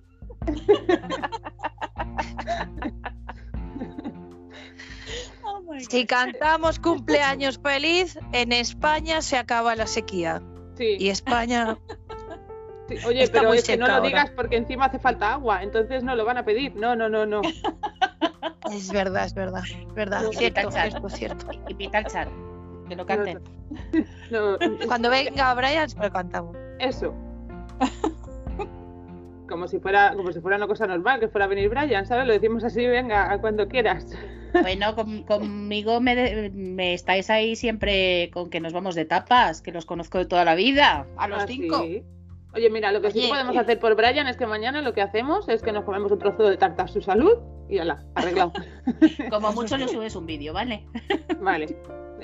Oh Si cantamos cumpleaños feliz, en España se acaba la sequía. Sí, Y España, sí. Oye, está pero muy es que no lo ahora. digas porque encima hace falta agua, entonces no lo van a pedir. No, no, no, no. es verdad, es verdad, es verdad. Cierto, cierto. Y pita el chat. Que lo canten. no Cuando venga Brian, se lo cantamos. eso. Como si fuera, como si fuera una cosa normal, que fuera a venir Brian, ¿sabes? Lo decimos así, venga, a cuando quieras. Bueno, con- conmigo me, estáis ahí siempre con que nos vamos de tapas, que los conozco de toda la vida. A los Ah, cinco. sí. Oye, mira, lo que sí podemos y- hacer por Brian es que mañana lo que hacemos es que nos comemos un trozo de tarta a su salud y ala, arreglado. Como mucho le subes un vídeo, ¿vale? Vale.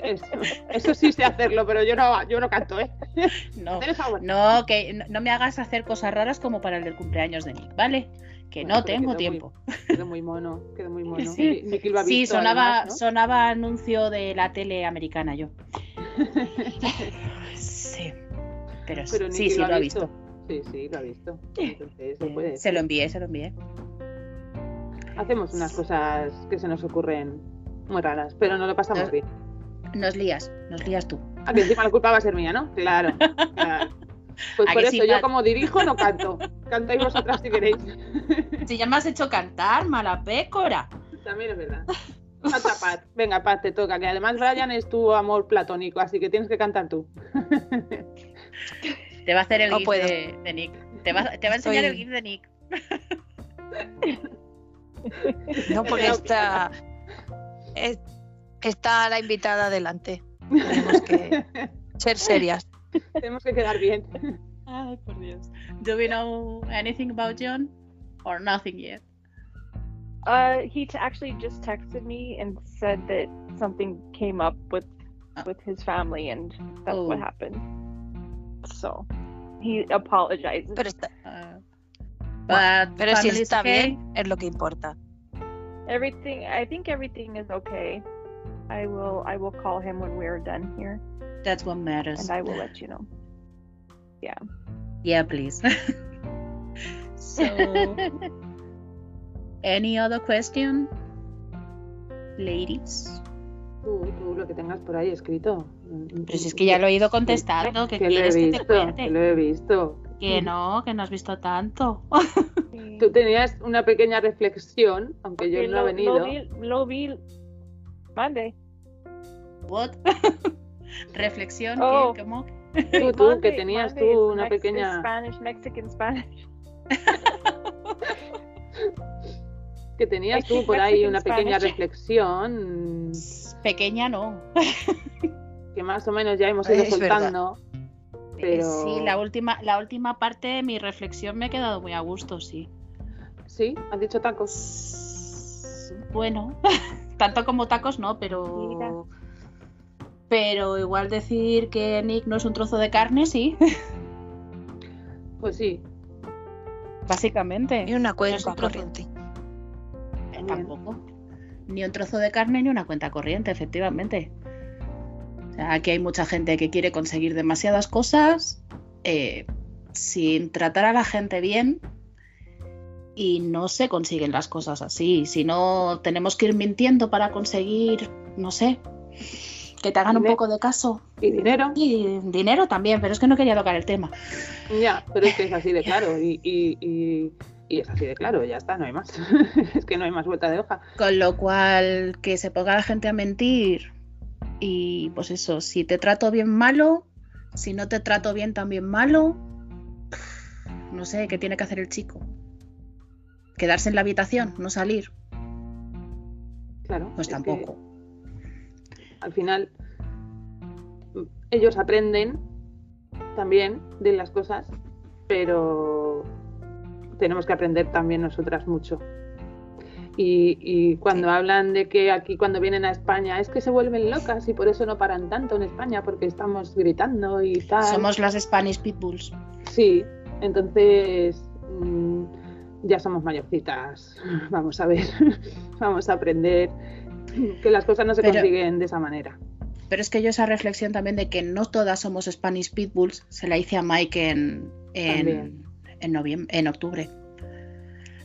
Eso, eso sí sé hacerlo, pero yo no, yo no canto, ¿eh? No. No, que no, me hagas hacer cosas raras como para el del cumpleaños de Nick, ¿vale? Que Bueno, no tengo tiempo. Muy, quedó muy mono, quedó muy mono. Sí. Lo ha Sí, sonaba, además, sonaba anuncio de la tele americana yo. Sí. Pero. Pero sí, sí, lo ha visto. Sí, sí, lo ha visto. Entonces, se puede. Se lo envié, se lo envié. Hacemos unas cosas que se nos ocurren muy raras, pero no lo pasamos bien. Nos lías, nos lías tú. Ah, que encima la culpa va a ser mía, ¿no? Claro. claro. Pues ¿A por eso sí, yo como dirijo no canto. Cantáis vosotras si queréis. Si ya me has hecho cantar, mala pécora. También es verdad. Canta Pat. Venga, Pat, te toca. Que además Brian es tu amor platónico, así que tienes que cantar tú. Te va a hacer el No gif de, de Nick. Te va, te va a enseñar el gif de Nick. No, porque Pero- está, es- está la invitada delante. Tenemos que ser serias. Tenemos que quedar bien. Ay, por Dios. Do we know anything about John? Or nothing yet? Uh, he t- actually just texted me and said that something came up with with his family, and that's what Oh. happened. So he apologizes. Pero, está- Uh, but pero si está okay? bien, es lo que importa. everything, I think everything is okay. I will I will call him when we're done here, That's what matters. and I will let you know. Yeah, please. so, any other question, ladies? Tú, tú, lo que tengas por ahí escrito. Pero si es que ya lo he ido contestando, que Que lo he quieres que te visto, que cuente? lo he visto. Que no, que no has visto tanto. Sí. Tú tenías una pequeña reflexión, aunque yo no he venido. Lo vi, lo vi Monday. What? Reflexión, Oh. ¿qué? ¿Cómo? Tú, tú, Monday- que tenías Monday tú una Mex- pequeña. Spanish, Mexican Spanish. Que tenías tú por ahí Mexican una pequeña Spanish. reflexión Pequeña no. que más o menos ya hemos ido Es soltando. Eh, Pero- Sí, la última, la última parte de mi reflexión me ha quedado muy a gusto, sí. Sí, has dicho tacos. Bueno, tanto como tacos no, pero. Pero igual decir que Nick no es un trozo de carne, sí, Pues sí, básicamente. Y una trozo. corriente. Eh, Tampoco. Ni un trozo de carne ni una cuenta corriente, efectivamente. sea, aquí hay mucha gente que quiere conseguir demasiadas cosas eh, sin tratar a la gente bien y no se consiguen las cosas así. Si no, tenemos que ir mintiendo para conseguir, no sé, que te hagan un poco de caso. Y dinero. Y dinero también, pero es que no quería tocar el tema. Ya, pero es que es así de claro. Y, y, y, y es así de claro, ya está, no hay más. es que no hay más vuelta de hoja. Con lo cual, que se ponga la gente a mentir. Y pues eso, si te trato bien malo, si no te trato bien también malo, no sé, ¿qué tiene que hacer el chico? Quedarse en la habitación, no salir. Claro. Pues tampoco. al final ellos aprenden también de las cosas, pero tenemos que aprender también nosotras mucho. Y, y cuando hablan de que aquí cuando vienen a España es que se vuelven locas y por eso no paran tanto en España porque estamos gritando y tal. Somos las Spanish Pitbulls. Sí, entonces mm, ya somos mayorcitas. Vamos a ver, vamos a aprender que las cosas no se Pero- consiguen de esa manera. Pero es que yo esa reflexión también de que no todas somos Spanish Pitbulls se la hice a Mike en, en, en, noviembre, en octubre.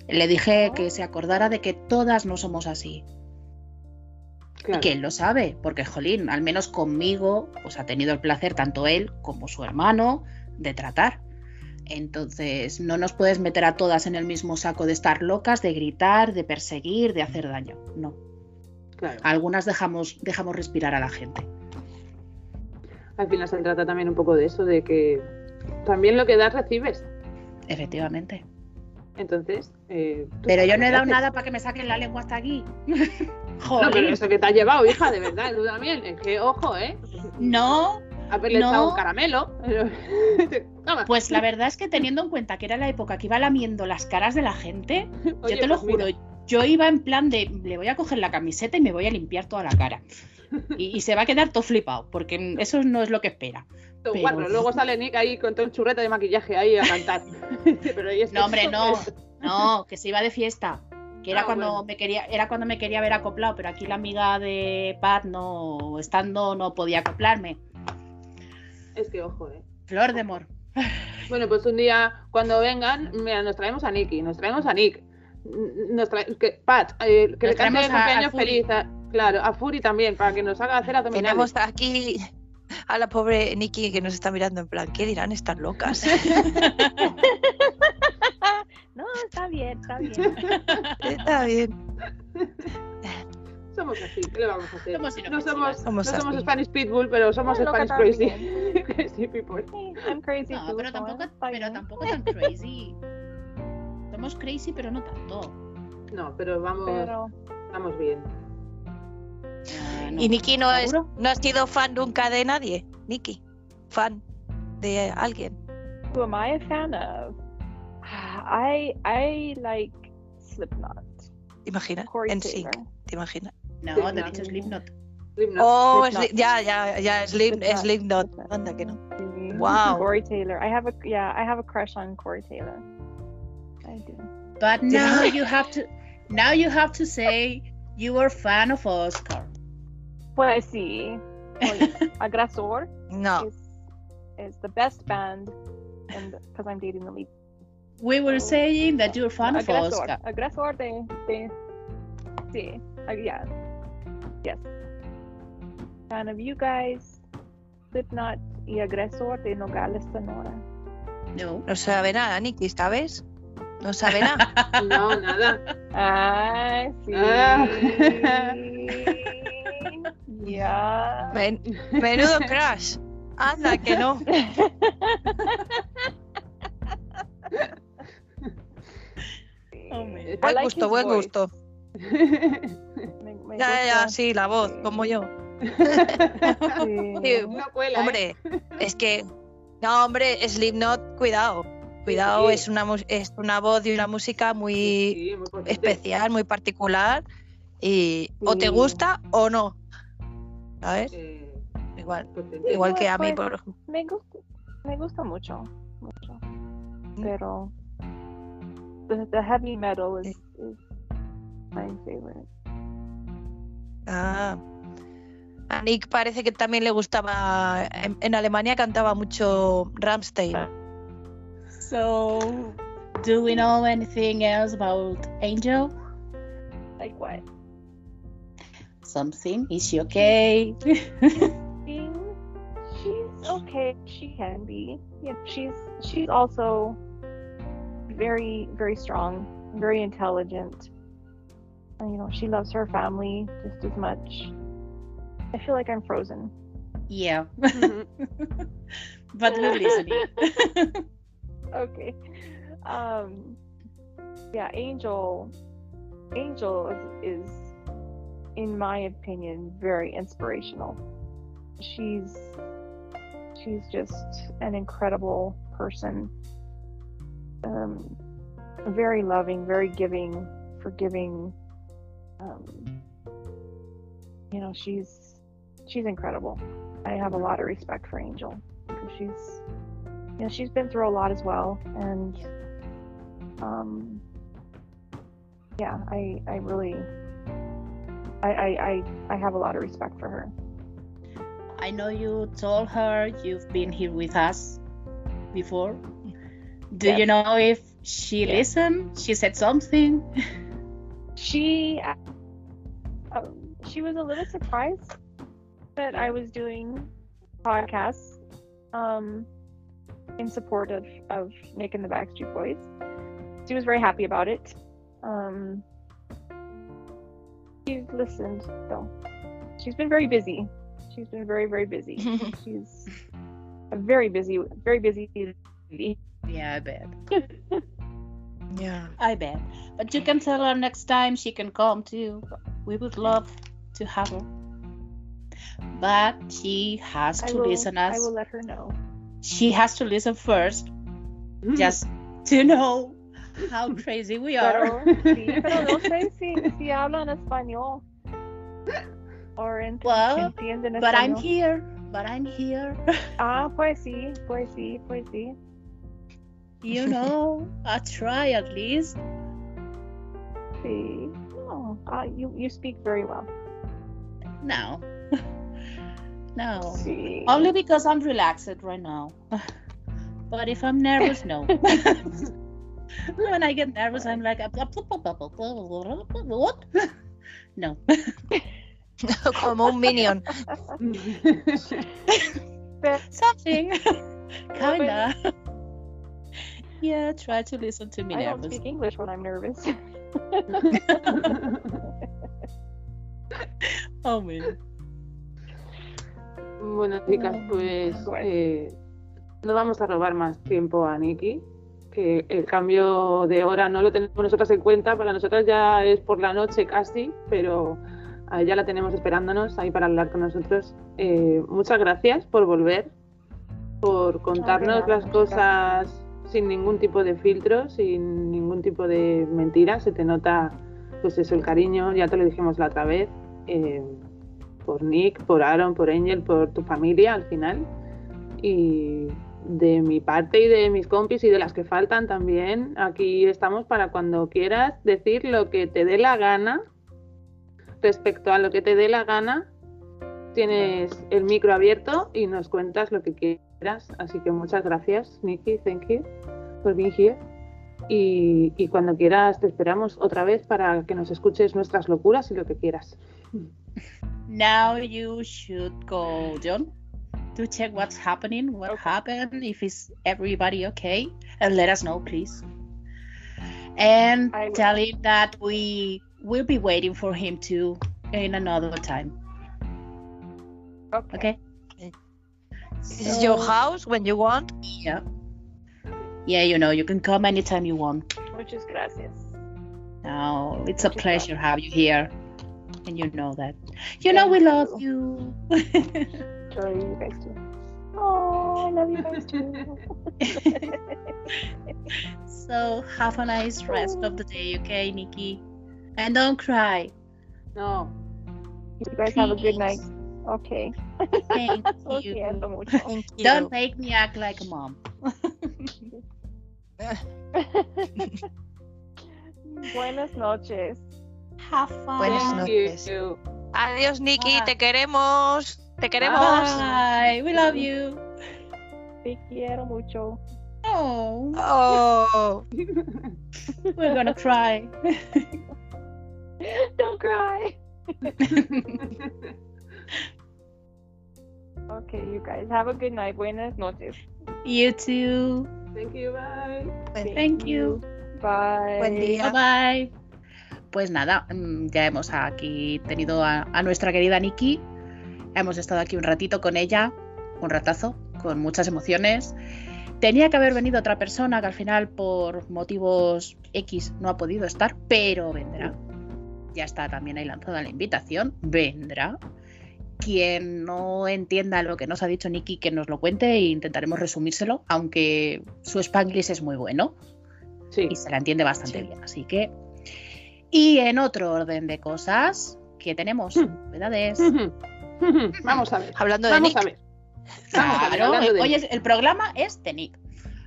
Le dije que se acordara de que todas no somos así. Claro. Y que él lo sabe, porque Jolín, al menos conmigo, pues ha tenido el placer, tanto él como su hermano, de tratar. Entonces, no nos puedes meter a todas en el mismo saco de estar locas, de gritar, de perseguir, de hacer daño. No. claro. Algunas dejamos, dejamos respirar a la gente. Al final se trata también un poco de eso, de que también lo que das recibes. Efectivamente. Entonces, eh, Pero yo no he dado nada para que me saquen la lengua hasta aquí. No, pero Joder. eso que te has llevado, hija, de verdad, tú también. Es que, ojo, ¿eh? No, Haberle No. un caramelo. Toma. pues la verdad es que teniendo en cuenta que era la época que iba lamiendo las caras de la gente, Oye, yo te lo pues mira, juro, yo iba en plan de le voy a coger la camiseta y me voy a limpiar toda la cara. Y, y se va a quedar todo flipado, porque eso no es lo que espera. pero-. Luego sale Nick ahí con todo el churrete de maquillaje ahí a cantar. pero ¿y esto No, hombre, no. No, que se iba de fiesta. Que era Ah, cuando bueno. me quería, era cuando me quería ver acoplado, pero aquí la amiga de Pat no, estando, no podía acoplarme. Es que, ojo, ¿eh? Flor de amor. Bueno, pues un día cuando vengan, mira, nos traemos a Nicky, nos traemos a Nick. Nos trae- que, Pat, eh, que Nos le cante traemos el cumpleaños feliz. a- claro, a Fury también, para que nos haga hacer abdominales. Tenemos aquí a la pobre Nikki que nos está mirando en plan, ¿qué dirán estas locas? No, está bien, está bien. Está bien. Somos así, ¿qué le vamos a hacer? Somos no somos, Somos no somos. Spanish Pitbull, pero somos loca Spanish Crazy. crazy People. I'm crazy No, too, pero tampoco, pero tampoco tan crazy. Somos crazy, pero no tanto. No, pero vamos, Pero vamos bien. Ah, no. ¿Y Nikki no, es, no ha sido fan nunca de nadie? Nikki, fan de alguien. who am I a fan of? I I like Slipknot. Corey En sync, ¿te imaginas? No, Sí, te he dicho Slipknot. Slipknot. Oh, Slipknot. Sli- ya, ya, ya, Slim, Slipknot. Slipknot. Slipknot. Anda que no. Sí. Wow. Corey Taylor. I have a yeah, I have a crush on Corey Taylor. I do. But now you have to now you have to say you were fan of Oscar. Pues sí. Oye, Agresor No, is is the best band, and because I'm dating the lead. We were saying that you're fan of Oscar. Agresor de de sí. Uh, yeah. Yes. Fan of you guys. Slipknot y Agresor de Nogales, Sonora. No. no sabe nada, Nikki, ¿sabes? No sabe nada. No, nada. Ay, sí. Ah. ya. Men- menudo crash. Anda que no. I Buen like gusto, buen voice. gusto. Me- Ya, ya, sí, la voz, como yo. Sí. Sí, no cuela, ¿eh? Hombre, es que. No, hombre, Slipknot, cuidado. Cuidado, sí. es, una, es una voz y una música muy Sí, muy potente. especial, muy particular. Y o te gusta o no. ¿Sabes? Eh, Igual. potente. Igual que a mí, Pues, por ejemplo. Me gusta, me gusta mucho, mucho. Pero the, the heavy metal is, is my favorite. Ah. A Nick parece que también le gustaba. En, en Alemania cantaba mucho Ramstein. So, do we know anything else about Angel? Like what? Something? Is she okay? She's okay. She can be. Yeah, she's she's also very very strong, very intelligent. You know, she loves her family just as much. I feel like I'm frozen. yeah. Mhm. but we're listening. Okay. Um yeah, Angel Angel is, is in my opinion very inspirational. She's she's just an incredible person. Um very loving, very giving, forgiving. Um you know, she's she's incredible. I have a lot of respect for Angel because she's you know she's been through a lot as well and um yeah i i really I, I i i have a lot of respect for her I know you told her you've been here with us before. Do Yes. you know if she Yes. listened? She said something? she she was a little surprised that i was doing podcasts um in support of of nick and the backstreet boys she was very happy about it um she's listened though she's been very busy she's been very very busy she's a very busy very busy lady. Yeah, I bet. Yeah. I bet. But you can tell her next time she can come too. We would love to have her. But she has I to will, listen I us. will let her know She has to listen first, just to know how crazy we are. Pero, sí, pero no sé si, si hablan español. Or in, Well, entienden But I'm here. But I'm here. Ah, pues sí, pues sí, pues sí. You know, I try at least. Sí. Oh, ah, you, you speak very well. No. no. Sí. Only because I'm relaxed right now. But if I'm nervous, no. when I get nervous, I'm like, what? No. Como un minion. Pero, Something. Kinda. Yeah, try to listen to me I don't speak English when I'm nervous. Oh. Bueno, chicas, pues eh, no vamos a robar más tiempo a Nikki, que el cambio de hora no lo tenemos nosotras en cuenta, para nosotras ya es por la noche casi, pero a ella la tenemos esperándonos ahí para hablar con nosotros. Eh, muchas gracias por volver, por contarnos las cosas sin ningún tipo de filtro, sin ningún tipo de mentira, se te nota pues eso, el cariño, ya te lo dijimos la otra vez. Eh, por Nick, por Aaron, por Angel, por tu familia al final. Y de mi parte y de mis compis y de las que faltan también, aquí estamos para cuando quieras decir lo que te dé la gana. Respecto a lo que te dé la gana, tienes el micro abierto y nos cuentas lo que quieras. Así que muchas gracias, Nikki, thank you for being here. Y, y cuando quieras te esperamos otra vez para que nos escuches nuestras locuras y lo que quieras. Now you should go, John, to check what's happening, what happened, if is everybody okay, and let us know, please. And tell him that we will be waiting for him to in another time. Okay. This is your So- house when you want. Yeah. Yeah, you know, you can come anytime you want. Muchas gracias. No, it's a Muchas pleasure have you here. And you know that. You know we Thank love you. Love you guys too. Oh, I love you guys too. so have a nice rest of the day, okay, Nikki? And don't cry. No, you guys have a good night. Okay. Thank you. Thank you. Don't make me act like a mom. Buenas noches. Have fun. Buenas noches. you. Adiós, Nikki, Bye. te queremos. Te queremos. Bye. We love you. Te quiero mucho. Oh, Oh. we're gonna cry. Don't cry. Okay, you guys have a good night. Buenas noches. You too. Thank you, bye. Thank you. Bye. Buen día. Bye bye. Pues nada, mm, ya hemos aquí tenido a, a nuestra querida Nikki. Hemos estado aquí un ratito con ella, un ratazo, con muchas emociones. Tenía que haber venido otra persona que al final por motivos X no ha podido estar, pero vendrá. Ya está también ahí lanzada la invitación, vendrá. Quien no entienda lo que nos ha dicho Nikki, que nos lo cuente e intentaremos resumírselo, aunque su spanglish es muy bueno Sí. y se la entiende bastante Sí. bien. Así que. Y en otro orden de cosas, ¿qué tenemos? Hmm. Novedades. Vamos a ver. Hablando de Vamos Nick, a ver. Vamos a ver, Claro, hablando de hoy Nick. es- el programa es de Nick.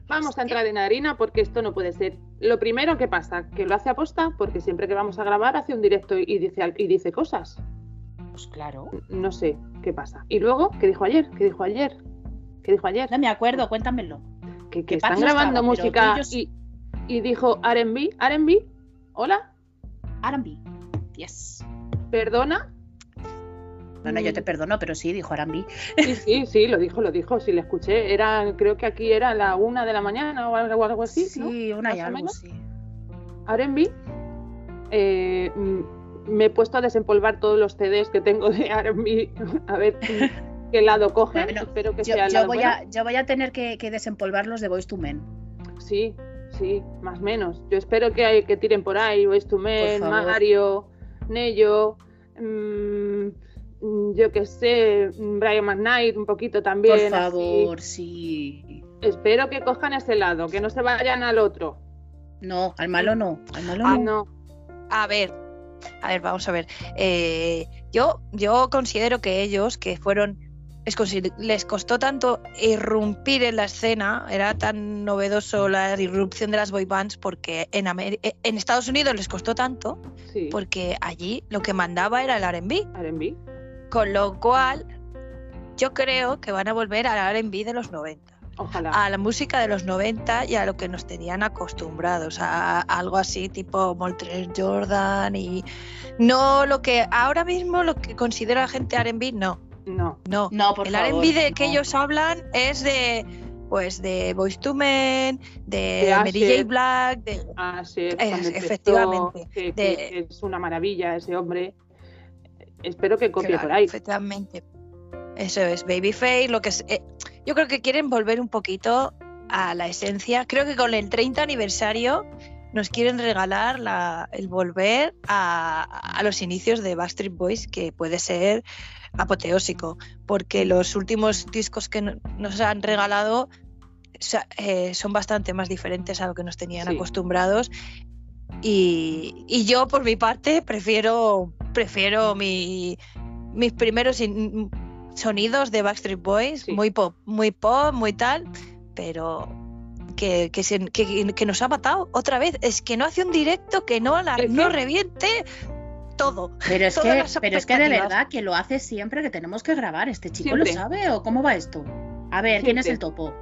Vamos a entrar en harina porque esto no puede ser. Lo primero que pasa, que lo hace aposta porque siempre que vamos a grabar hace un directo y dice, y dice cosas. Pues claro. No sé qué pasa. Y luego, ¿qué dijo ayer? ¿Qué dijo ayer? ¿Qué dijo ayer? No me acuerdo, cuéntamelo. Que, que que están grabando estaba, música y dijo R&B, R&B, hola, Arambi. Yes. perdona. No, no, yo te perdono, pero sí, dijo Arambi. Sí, sí, sí, lo dijo, lo dijo, sí, le escuché. Era, creo que aquí era la una de la mañana o algo, algo así, ¿no? Sí, una y algo, sí. R&B. eh, mm, me he puesto a desempolvar todos los CDs que tengo de R&B a ver qué lado cogen. Bueno, Espero que Yo, sea el yo lado voy bueno. a, yo voy a tener que, que desempolvar los de Voice to Men. Sí, sí, más o menos. Yo espero que, hay, que tiren por ahí, Ways to Men. Mario, Nello, mm, mm, yo que sé, mm, Brian McKnight un poquito también. Por así. favor, sí. Espero que cojan ese lado, que no se vayan al otro. No, al malo no. Al malo Ah, no. No, a ver, a ver, vamos a ver. Eh, yo, yo considero que ellos, que fueron, les, costó tanto irrumpir en la escena, era tan novedoso la irrupción de las boy bands, porque en, Amer- eh, en Estados Unidos les costó tanto, sí, porque allí lo que mandaba era el RB. R&B. Con lo cual, yo creo que van a volver al RB de los 90 Ojalá. a la música de los 90 y a lo que nos tenían acostumbrados, a, algo así tipo Moltres Jordan y no lo que ahora mismo lo que considera la gente R&B, no, No, no. No, por el. R&B de que ellos hablan es de pues de Boyz II Men, de, De Mary J. Black, de Asher, Es- efectivamente, que- de- que- que es una maravilla ese hombre. Espero que copie Claro, por ahí. Efectivamente. Eso es, Babyface, lo que es. eh, yo creo que quieren volver un poquito a la esencia. Creo que con el 30 aniversario nos quieren regalar la- el volver a, a los inicios de Backstreet Boys, que puede ser apoteósico, porque los últimos discos que no- nos han regalado eh, son bastante más diferentes a lo que nos tenían Sí. acostumbrados. Y, y yo, por mi parte, prefiero, prefiero mi, mis primeros in- sonidos de Backstreet Boys, Sí. muy pop, muy pop, muy tal, pero que, que, se- que- que nos ha matado otra vez. Es que no hace un directo que no, la, ¿El no reviente todo. Pero es, que, pero es que de verdad que lo hace siempre que tenemos que grabar. ¿Este chico Siempre. lo sabe o cómo va esto? A ver, ¿quién es el topo?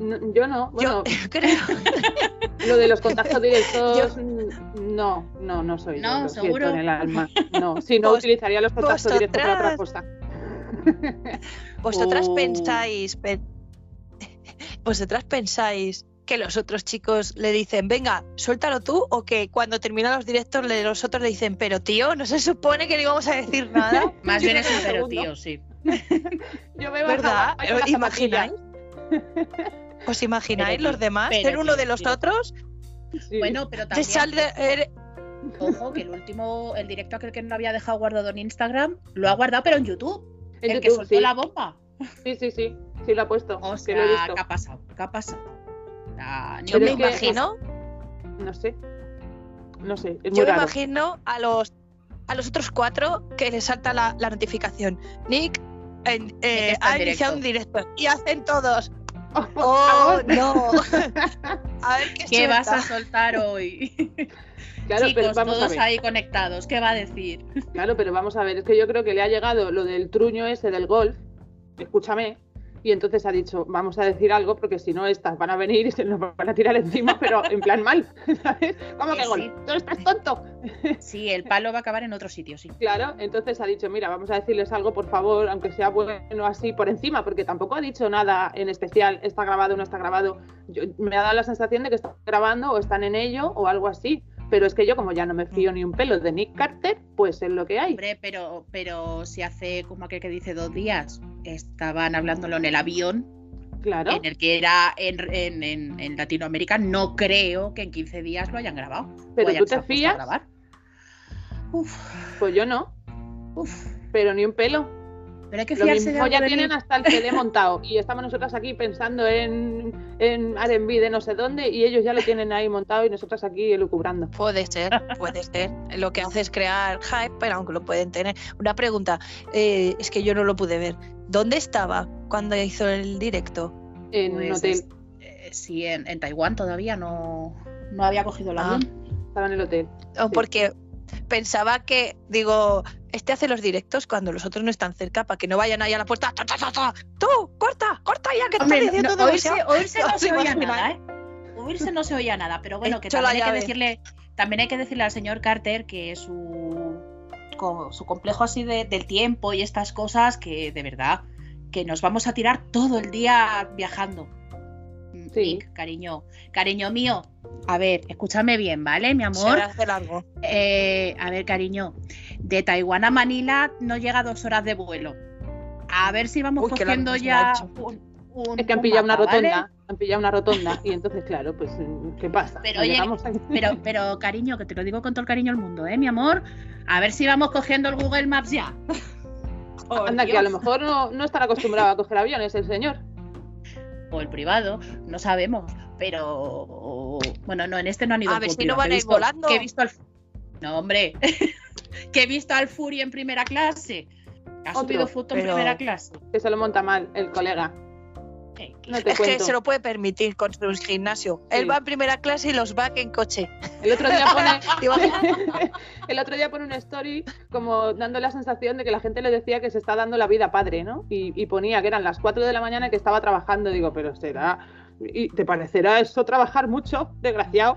No, yo no, bueno, Yo creo. lo de los contactos directos, mm, no, no, no soy yo, No, lo ¿seguro? en el alma. No, si no utilizaría los contactos directos para otra cosa. Vosotras Oh. pensáis, pen- vosotras pensáis que los otros chicos le dicen, venga, suéltalo tú, o que cuando terminan los directos le- los otros le dicen, pero tío, no se supone que no íbamos a decir nada, Más bien es un pero tío, sí. Yo me ¿verdad? bajaba ¿Imagináis? ¿Os imagináis Pero los demás pero ser uno de los tío. otros? Sí. Bueno, pero también. de- Ojo, que el último, el directo aquel que no había dejado guardado en Instagram, lo ha guardado, pero en YouTube. En el que soltó sí. la bomba. sí, sí, sí, sí lo ha puesto, O que lo he sea, visto. ¿qué ha pasado? ¿Qué ha pasado? Ah, yo Pero me que- imagino, No sé, no sé, es muy yo me raro. imagino a los a los otros cuatro que les salta la, la notificación. Nick en- eh, ha iniciado un directo y hacen todos. Oh, ¡Oh, no! A ver qué, ¿Qué vas a soltar hoy? Claro, Chicos, pero vamos a todos ver. ahí conectados. ¿Qué va a decir? Claro, pero vamos a ver, es que yo creo que le ha llegado lo del truño ese del golf, escúchame, y entonces ha dicho, vamos a decir algo porque si no estas van a venir y se nos van a tirar encima, pero en plan mal, ¿sabes? ¿Cómo que Sí, sí. ¿Tú estás tonto? Sí, el palo va a acabar en otro sitio, sí. Claro, entonces ha dicho, mira, vamos a decirles algo, por favor, aunque sea bueno así por encima, porque tampoco ha dicho nada en especial, está grabado o no está grabado. Yo- me ha dado la sensación de que están grabando o están en ello o algo así. Pero es que yo, como ya no me fío ni un pelo de Nick Carter, pues es lo que hay. Hombre, pero, pero si hace como aquel que dice dos días estaban hablándolo en el avión, Claro. en el que era en, en- en- en Latinoamérica, no creo que en 15 días lo hayan grabado. Pero hayan tú te fías. Uf, pues yo no, uf. pero ni un pelo. Pero hay que Lo fiarse de mismo algo ya de tienen hasta el CD montado y estamos nosotras aquí pensando en, en R&B de no sé dónde y ellos ya lo tienen ahí montado y nosotras aquí elucubrando. Puede ser, puede ser. Lo que hace es crear hype, pero aunque lo pueden tener. Una pregunta, eh, es que yo no lo pude ver. ¿Dónde estaba cuando hizo el directo? En un Pues hotel, es- eh, sí, en, en Taiwán todavía no, no había cogido el Ah. avión. estaba en el hotel. O Sí. porque pensaba que, digo, este hace los directos cuando los otros no están cerca para que no vayan ahí a la puerta. ¡Ta, ta, ta, ta! ¡Tú! ¡Corta! ¡Corta ya! Que estás diciendo no, oírse, oírse no ¿Os se oía nada, ¿eh? Oírse no se oía nada, pero bueno, que también hay que decirle, también hay que decirle al señor Carter que su, su complejo así de- del tiempo y estas cosas, que de verdad, que nos vamos a tirar todo el día viajando. Sí. Nick, cariño, cariño mío, a ver, escúchame bien, ¿vale, mi Se amor? me hace largo. Eh, a ver, cariño, de Taiwán a Manila no llega a dos horas de vuelo. A ver si vamos Uy, cogiendo se ya un, un- Es que han un pillado una rotonda, han pillado una rotonda y entonces claro, pues ¿qué pasa? Pero, oye. Pero, pero, cariño, que te lo digo con todo el cariño del mundo, ¿eh, mi amor? A ver si vamos cogiendo el Google Maps ya. Por Anda, que a lo Dios. mejor no, no estará acostumbrado a coger aviones el señor. O el privado, no sabemos. Pero, bueno, no, en este no han ido A ver si no van que a he ir visto- volando. Que he visto al... No, hombre. que he visto al Fury en primera clase. Ha subido foto en primera clase. Que se lo monta mal el colega. Que- No te Es que se lo puede permitir con su gimnasio. Sí. Él va en primera clase y los va en coche. El otro día pone, el otro día pone una story como dando la sensación de que la gente le decía que se está dando la vida padre, ¿no? Y, y ponía que eran las 4 de la mañana y que estaba trabajando. Digo, pero será. ¿Y te parecerá eso trabajar mucho, desgraciado?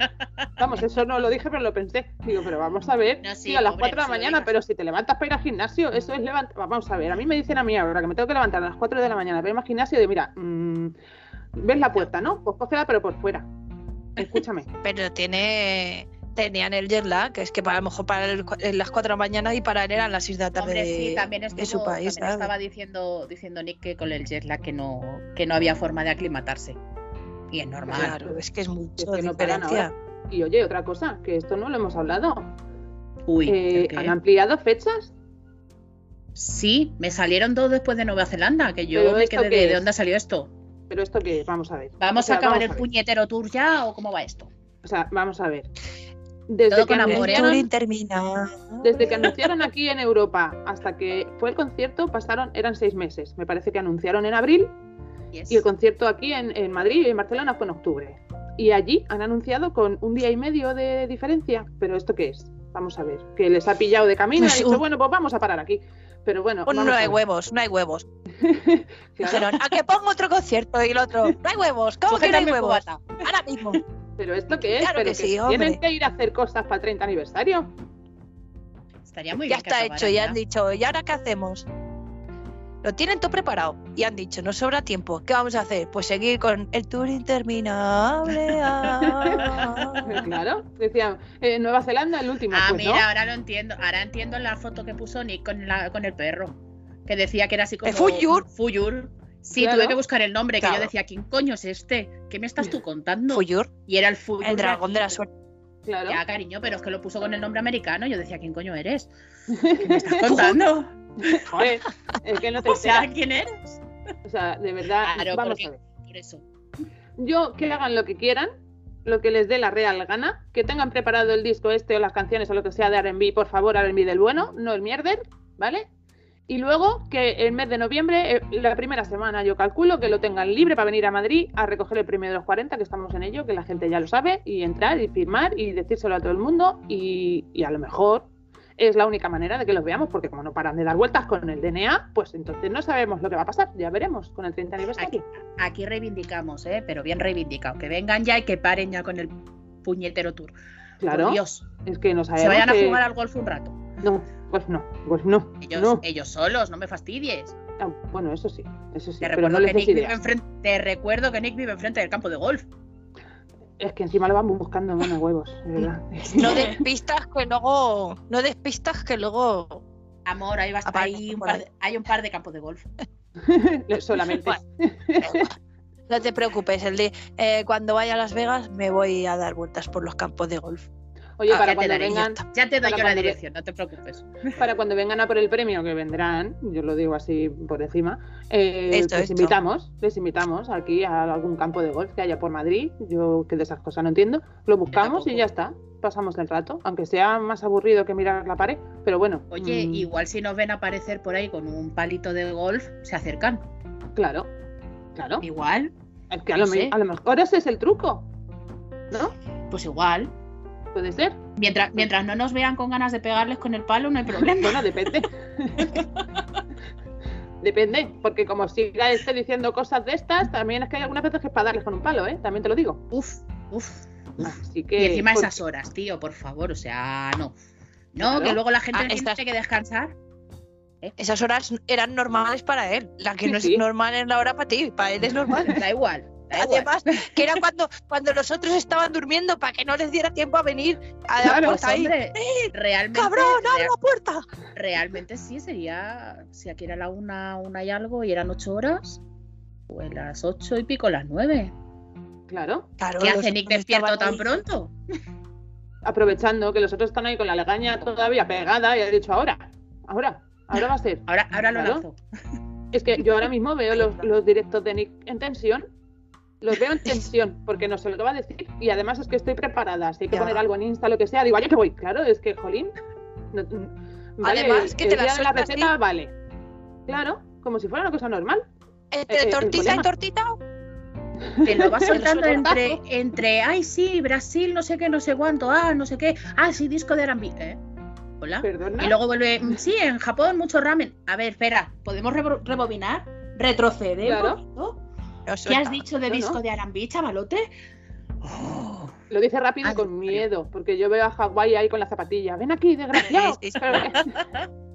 Vamos, eso no lo dije, pero lo pensé. Digo, pero vamos a ver. No, sí, a las pobre, 4 de la mañana, pero si te levantas para ir al gimnasio, eso es levantar. Vamos a ver, a mí me dicen a mí ahora que me tengo que levantar a las 4 de la mañana para ir al gimnasio, de mira, mm, ves la puerta, ¿no? Pues cógela, pero por fuera. Escúchame. Pero tiene. Tenían el jet lag, que es que para, a lo mejor para el- en las 4 de la mañana y para él eran las 6 de la tarde Hombre, de, sí, también, de estuvo, su país. también estaba diciendo, diciendo Nick que con el jet lag que no, que no había forma de aclimatarse. Y es normal. Claro, es que es mucho que no diferencia. Y oye, otra cosa, que esto no lo hemos hablado. Uy, Eh. ¿Han ampliado fechas? Sí, me salieron dos después de Nueva Zelanda, que yo ¿Pero me esto quedé de? ¿de dónde salió esto? ¿Pero esto qué es? Vamos a ver. ¿Vamos O sea, a acabar vamos el ver. puñetero tour ya o cómo va esto? O sea, vamos a ver. Desde Todo que, anunciaron, desde que anunciaron aquí en Europa hasta que fue el concierto, pasaron, eran seis meses. Me parece que anunciaron en abril Yes. y el concierto aquí en, en Madrid y en Barcelona fue en octubre. Y allí han anunciado con un día y medio de diferencia. ¿Pero esto qué es? Vamos a ver. Que les ha pillado de camino y Pues han dicho, bueno, pues vamos a parar aquí. Pero bueno, Pues no hay huevos, no hay huevos. Claro. Dijeron, a que pongo otro concierto y el otro, no hay huevos, ¿cómo que no hay huevos? cubata. Ahora mismo. ¿Pero esto qué es? Claro ¿Pero que sí, hombre. tienen que ir a hacer cosas para el 30 aniversario? Estaría muy ya bien que está hecho, ya ya. han dicho, ¿y ahora qué hacemos? Lo tienen todo preparado y han dicho, nos sobra tiempo, ¿qué vamos a hacer? Pues seguir con el tour interminable. ah. Claro, decían, eh, Nueva Zelanda el último. Ah, pues, mira, ¿no? ahora lo entiendo. Ahora entiendo la foto que puso Nick con, la, con el perro. Que decía que era así como. ¿El Fuyur? Fuyur. Sí, Claro. tuve que buscar el nombre, que Claro. yo decía, ¿quién coño es este? ¿Qué me estás tú contando? Fuyur, Y era el Fuyur. el dragón de la suerte. Claro. Ya, cariño, pero es que lo puso con el nombre americano. Yo decía, ¿quién coño eres? ¿Qué me estás contando? Joder, es que no te o sea. ¿quién eres? O sea, de verdad, Claro, vamos porque- a ver. Por eso. Yo que hagan lo que quieran, lo que les dé la real gana, que tengan preparado el disco este o las canciones o lo que sea de R&B, por favor, R&B del bueno, no el mierder, ¿vale? Y luego que el mes de noviembre, eh, la primera semana, yo calculo que lo tengan libre para venir a Madrid a recoger el premio de los 40, que estamos en ello, que la gente ya lo sabe, y entrar y firmar y decírselo a todo el mundo. Y, y a lo mejor es la única manera de que los veamos, porque como no paran de dar vueltas con el DNA, pues entonces no sabemos lo que va a pasar. Ya veremos con el 30 aniversario. Aquí reivindicamos, ¿eh? pero bien reivindicado. Que vengan ya y que paren ya con el puñetero tour. Claro. Por Dios. Es que no sabemos. Se vayan a jugar al golf un rato. No, pues no, pues no. Ellos, no. ellos solos, no me fastidies. Ah, bueno, eso sí, eso sí. Te, pero recuerdo no les que Nick vive enfrente, te recuerdo que Nick vive enfrente del campo de golf. Es que encima lo vamos buscando mano huevos, de verdad. No despistas que luego. No despistas que luego. Amor, ahí, vas, Aparece hay, un par ahí. de, hay un par de campos de golf. Solamente. No te preocupes, el día, eh, cuando vaya a Las Vegas me voy a dar vueltas por los campos de golf. Oye, Ah, para ya te cuando daré, vengan. Ya te doy yo la ve- dirección, no te preocupes. para cuando vengan a por el premio que vendrán, yo lo digo así por encima, eh, Esto, les esto. invitamos, les invitamos aquí a algún campo de golf que haya por Madrid. Yo que de esas cosas no entiendo. Lo buscamos y ya está. Pasamos el rato, aunque sea más aburrido que mirar la pared, pero bueno. Oye, mm, igual si nos ven aparecer por ahí con un palito de golf, se acercan. Claro, claro. Igual, Es que a no lo, a lo mejor ese es el truco, ¿no? pues igual. Puede ser. Mientras, mientras no nos vean con ganas de pegarles con el palo, no hay problema. Bueno, depende. depende, porque como siga esté diciendo cosas de estas, también es que hay algunas veces que es para darles con un palo, ¿eh? También te lo digo. Uf, uf. Así que. Y encima pues, esas horas, tío, por favor, o sea, no. No, Claro. que luego la gente Ah, tiene estas- que descansar. Esas horas eran normales para él. La que Sí, no sí. es normal es la hora para ti. Para él es normal. Da igual. Además, que era cuando, cuando los otros estaban durmiendo para que no les diera tiempo a venir a la Claro, puerta ahí. realmente, ¡Cabrón, abre la puerta! realmente sí sería, si aquí era la una, una y algo y eran ocho horas, pues las ocho y pico, las nueve. Claro, Claro, ¿Qué hace Nick despierto tan ahí. pronto? aprovechando que los otros están ahí con la legaña todavía pegada y ha dicho ahora, ahora, ahora va a ser. Ahora, ahora lo Claro. lanzo. Es que yo ahora mismo veo los, los directos de Nick en tensión. Los veo en tensión, porque no sé lo que va a decir. Y además es que estoy preparada. Si hay que Ya. poner algo en Insta, lo que sea, digo, yo que voy. Claro, es que, jolín. no- mm, vale, Además, que te la la receta, vale. Claro, como si fuera una cosa normal. Entre Eh, eh, tortita y tortita. Te lo vas soltando entre, entre, ay, sí, Brasil, no sé qué, no sé cuánto, ah, no sé qué, ah, sí, disco de R&B, ¿eh? Hola. Perdona. Y luego vuelve, "Mm, sí, en Japón mucho ramen. A ver, espera, ¿podemos rebo- rebobinar? Retroceder Claro. un ¿Qué has dicho de disco no. de R&B, chavalote? Oh, Lo dice rápido y con miedo, porque yo veo a Hawái ahí con la zapatilla. Ven aquí, desgraciado. Sí, sí, sí. Pero-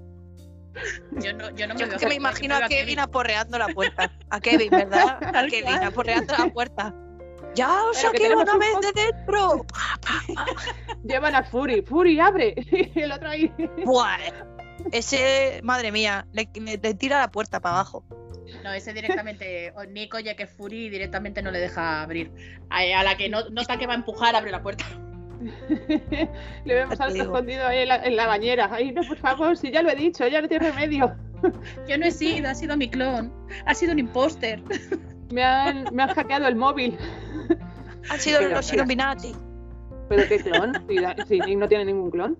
yo no, yo no me Yo veo que me imagino a Kevin aporreando la puerta. A Kevin, ¿verdad? A Kevin aporreando la puerta. ¡Ya os saqué una un vez poco- de dentro! Llevan a Fury. Fury, abre. Y el otro ahí. Buah. Ese, madre mía, le, le- le tira la puerta para abajo. No, ese directamente, o Nico, ya que Fury directamente no le deja abrir. A, a la que no, nota que va a empujar, abre la puerta. Le vemos Ya al te digo. escondido ahí en la, en la bañera. Ay, no, por favor, si ya lo he dicho, ya no tiene remedio. Yo no he sido, ha sido mi clon. Ha sido un imposter. Me han, me han hackeado el móvil. Han sido Pero, los Illuminati. ¿Pero qué clon? Si, si Nick no tiene ningún clon.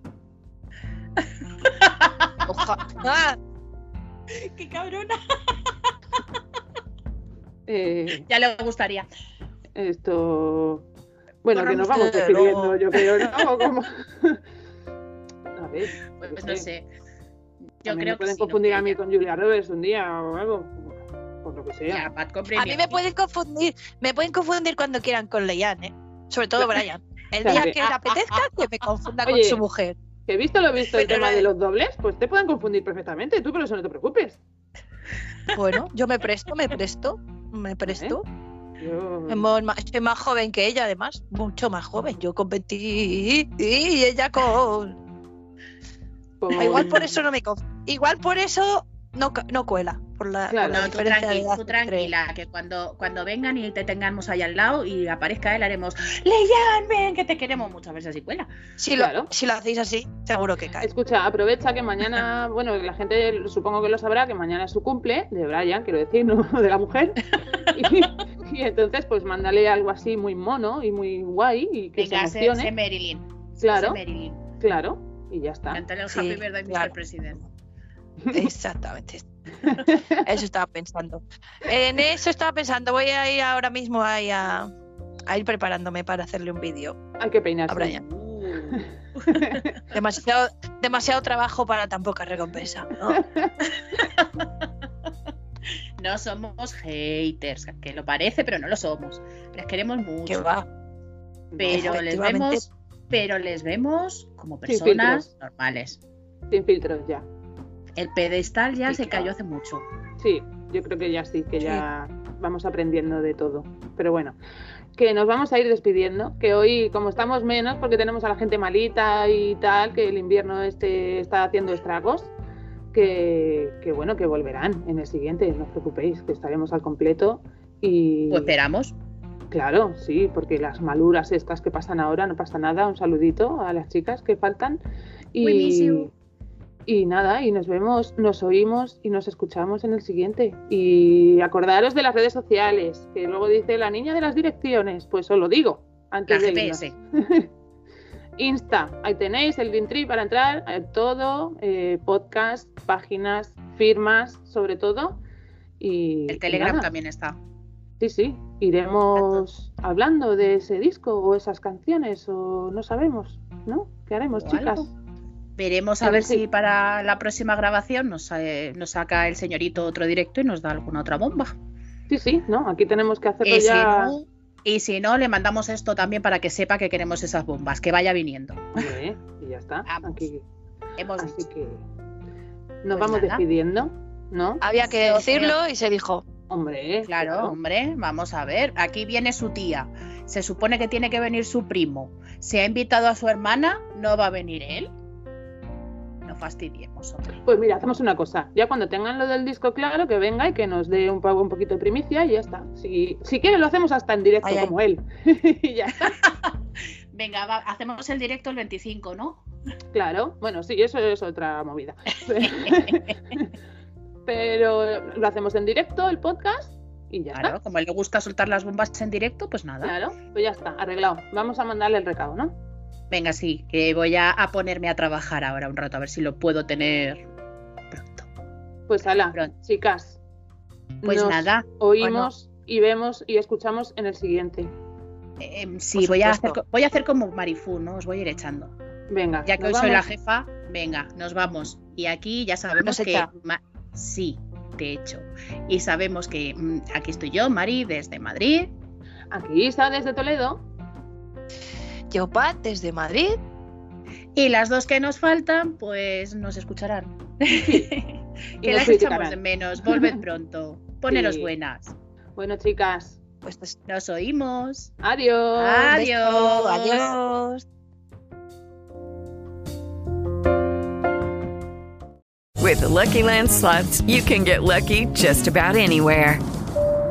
Oja- ¡Ah! ¡Qué cabrona! Eh, Ya le gustaría. esto. Bueno, que nos vamos despidiendo, yo creo, ¿no? ¿O cómo? A ver, Pues no sé. A Yo mí creo me que pueden sí, ¿no? confundir a mí con Julia Roberts un día o algo. Por lo que sea. Ya, Pat con A mí me pueden confundir, me pueden confundir cuando quieran con Leian, ¿eh? Sobre todo Brian. El día que le apetezca, que me confunda con su mujer. Que visto lo visto el Pero tema no- de los dobles, pues te pueden confundir perfectamente, tú, pero eso no te preocupes. Bueno, yo me presto, me presto, me. Yo... Es mo- ma- Soy más joven que ella, además, mucho más joven. Yo con 20 y ella con. como- Ah, Igual por eso no me conf- Igual por eso no, no cuela. Por la, por Claro. la No, tú, tú tranquila, que cuando, cuando vengan y te tengamos ahí al lado y aparezca él, haremos Leyan, ven, que te queremos muchas veces así cuela. Si, lo, Claro. si lo hacéis así, seguro que cae. Escucha, aprovecha que mañana, bueno, la gente supongo que lo sabrá, que mañana es su cumple, de Brian, quiero decir, no de la mujer. Y, y entonces, pues mándale algo así muy mono y muy guay y que Venga, se emocione. Marilyn. Claro. Marilyn. Claro, y ya está. Cántale el Sí, Happy Birthday, claro. Mr. President. Exactamente. Eso estaba pensando. En eso estaba pensando. Voy a ir ahora mismo ahí a, a ir preparándome para hacerle un vídeo Hay que peinarse. a Brian. Demasiado, demasiado trabajo para tan poca recompensa. ¿no? No somos haters, que lo parece, pero no lo somos. Les queremos Que mucho. va. Pero les vemos, pero les vemos como personas normales. Sin filtros ya. El pedestal ya Sí, se cayó hace mucho. Sí, yo creo que ya sí, que ya vamos aprendiendo de todo. Pero bueno, que nos vamos a ir despidiendo, que hoy como estamos menos porque tenemos a la gente malita y tal, que el invierno este está haciendo estragos, que, que bueno, que volverán en el siguiente, no os preocupéis, que estaremos al completo y Pues esperamos. claro, sí, porque las maluras estas que pasan ahora no pasa nada, un saludito a las chicas que faltan y you. Y nada, y nos vemos, nos oímos y nos escuchamos en el siguiente. Y acordaros de las redes sociales, que luego dice la niña de las direcciones, pues os lo digo La antes de irnos. GPS. Insta, ahí tenéis el Linktree para entrar, eh, todo, eh, podcast, páginas, firmas, sobre todo. Y, El Telegram también está. Sí, sí, iremos hablando de ese disco o esas canciones, o no sabemos, ¿no? ¿Qué haremos, O chicas? algo. Veremos a, A ver ver si- para la próxima grabación nos, eh, nos saca el señorito otro directo y nos da alguna otra bomba. Sí, sí, ¿no? Aquí tenemos que hacerlo Y si, ya. no, y si no, le mandamos esto también para que sepa que queremos esas bombas, que vaya viniendo. Hombre, y ya está. Vamos. Aquí. Hemos Así dicho. que nos Pues vamos nada. despidiendo, ¿no? Había que Sí, decirlo y se dijo. Hombre, Claro, hombre, vamos a ver. Aquí viene su tía. Se supone que tiene que venir su primo. Se ha invitado a su hermana, no va a venir él. Fastidiemos, hombre. Pues mira, hacemos una cosa. Ya cuando tengan lo del disco claro, que venga y que nos dé un, un poquito de primicia y ya está. Si, si quiere lo hacemos hasta en directo Ay, ay. como él. y ya está. Venga, va, hacemos el directo el 25, ¿no? Claro. Bueno, sí, eso es otra movida. Pero lo hacemos en directo, el podcast, y ya Claro, está. como le gusta soltar las bombas en directo, pues nada. Claro, pues ya está, arreglado. Vamos a mandarle el recado, ¿no? Venga, sí, que voy a, a ponerme a trabajar ahora un rato, a ver si lo puedo tener pronto. Pues ala, Pronto. chicas. Pues nos nada, Oímos y vemos y escuchamos en el siguiente. eh, sí, Por voy a, hacer, voy a hacer como Marifú, ¿no? Os voy a ir echando. Venga, Ya que hoy soy la jefa, venga, nos vamos. Y aquí ya sabemos Nos que... sí, de hecho. Y sabemos que mm, aquí estoy yo, Mari, desde Madrid. Aquí está desde Toledo. Yo, Pat, desde Madrid. Y las dos que nos faltan, pues nos escucharán. Y que nos las echamos de menos. Volved pronto. Poneros Sí. buenas. Bueno, chicas, Pues des- Nos oímos. adiós. Adiós. Adiós. With the Lucky Land slots, you can get lucky just about anywhere.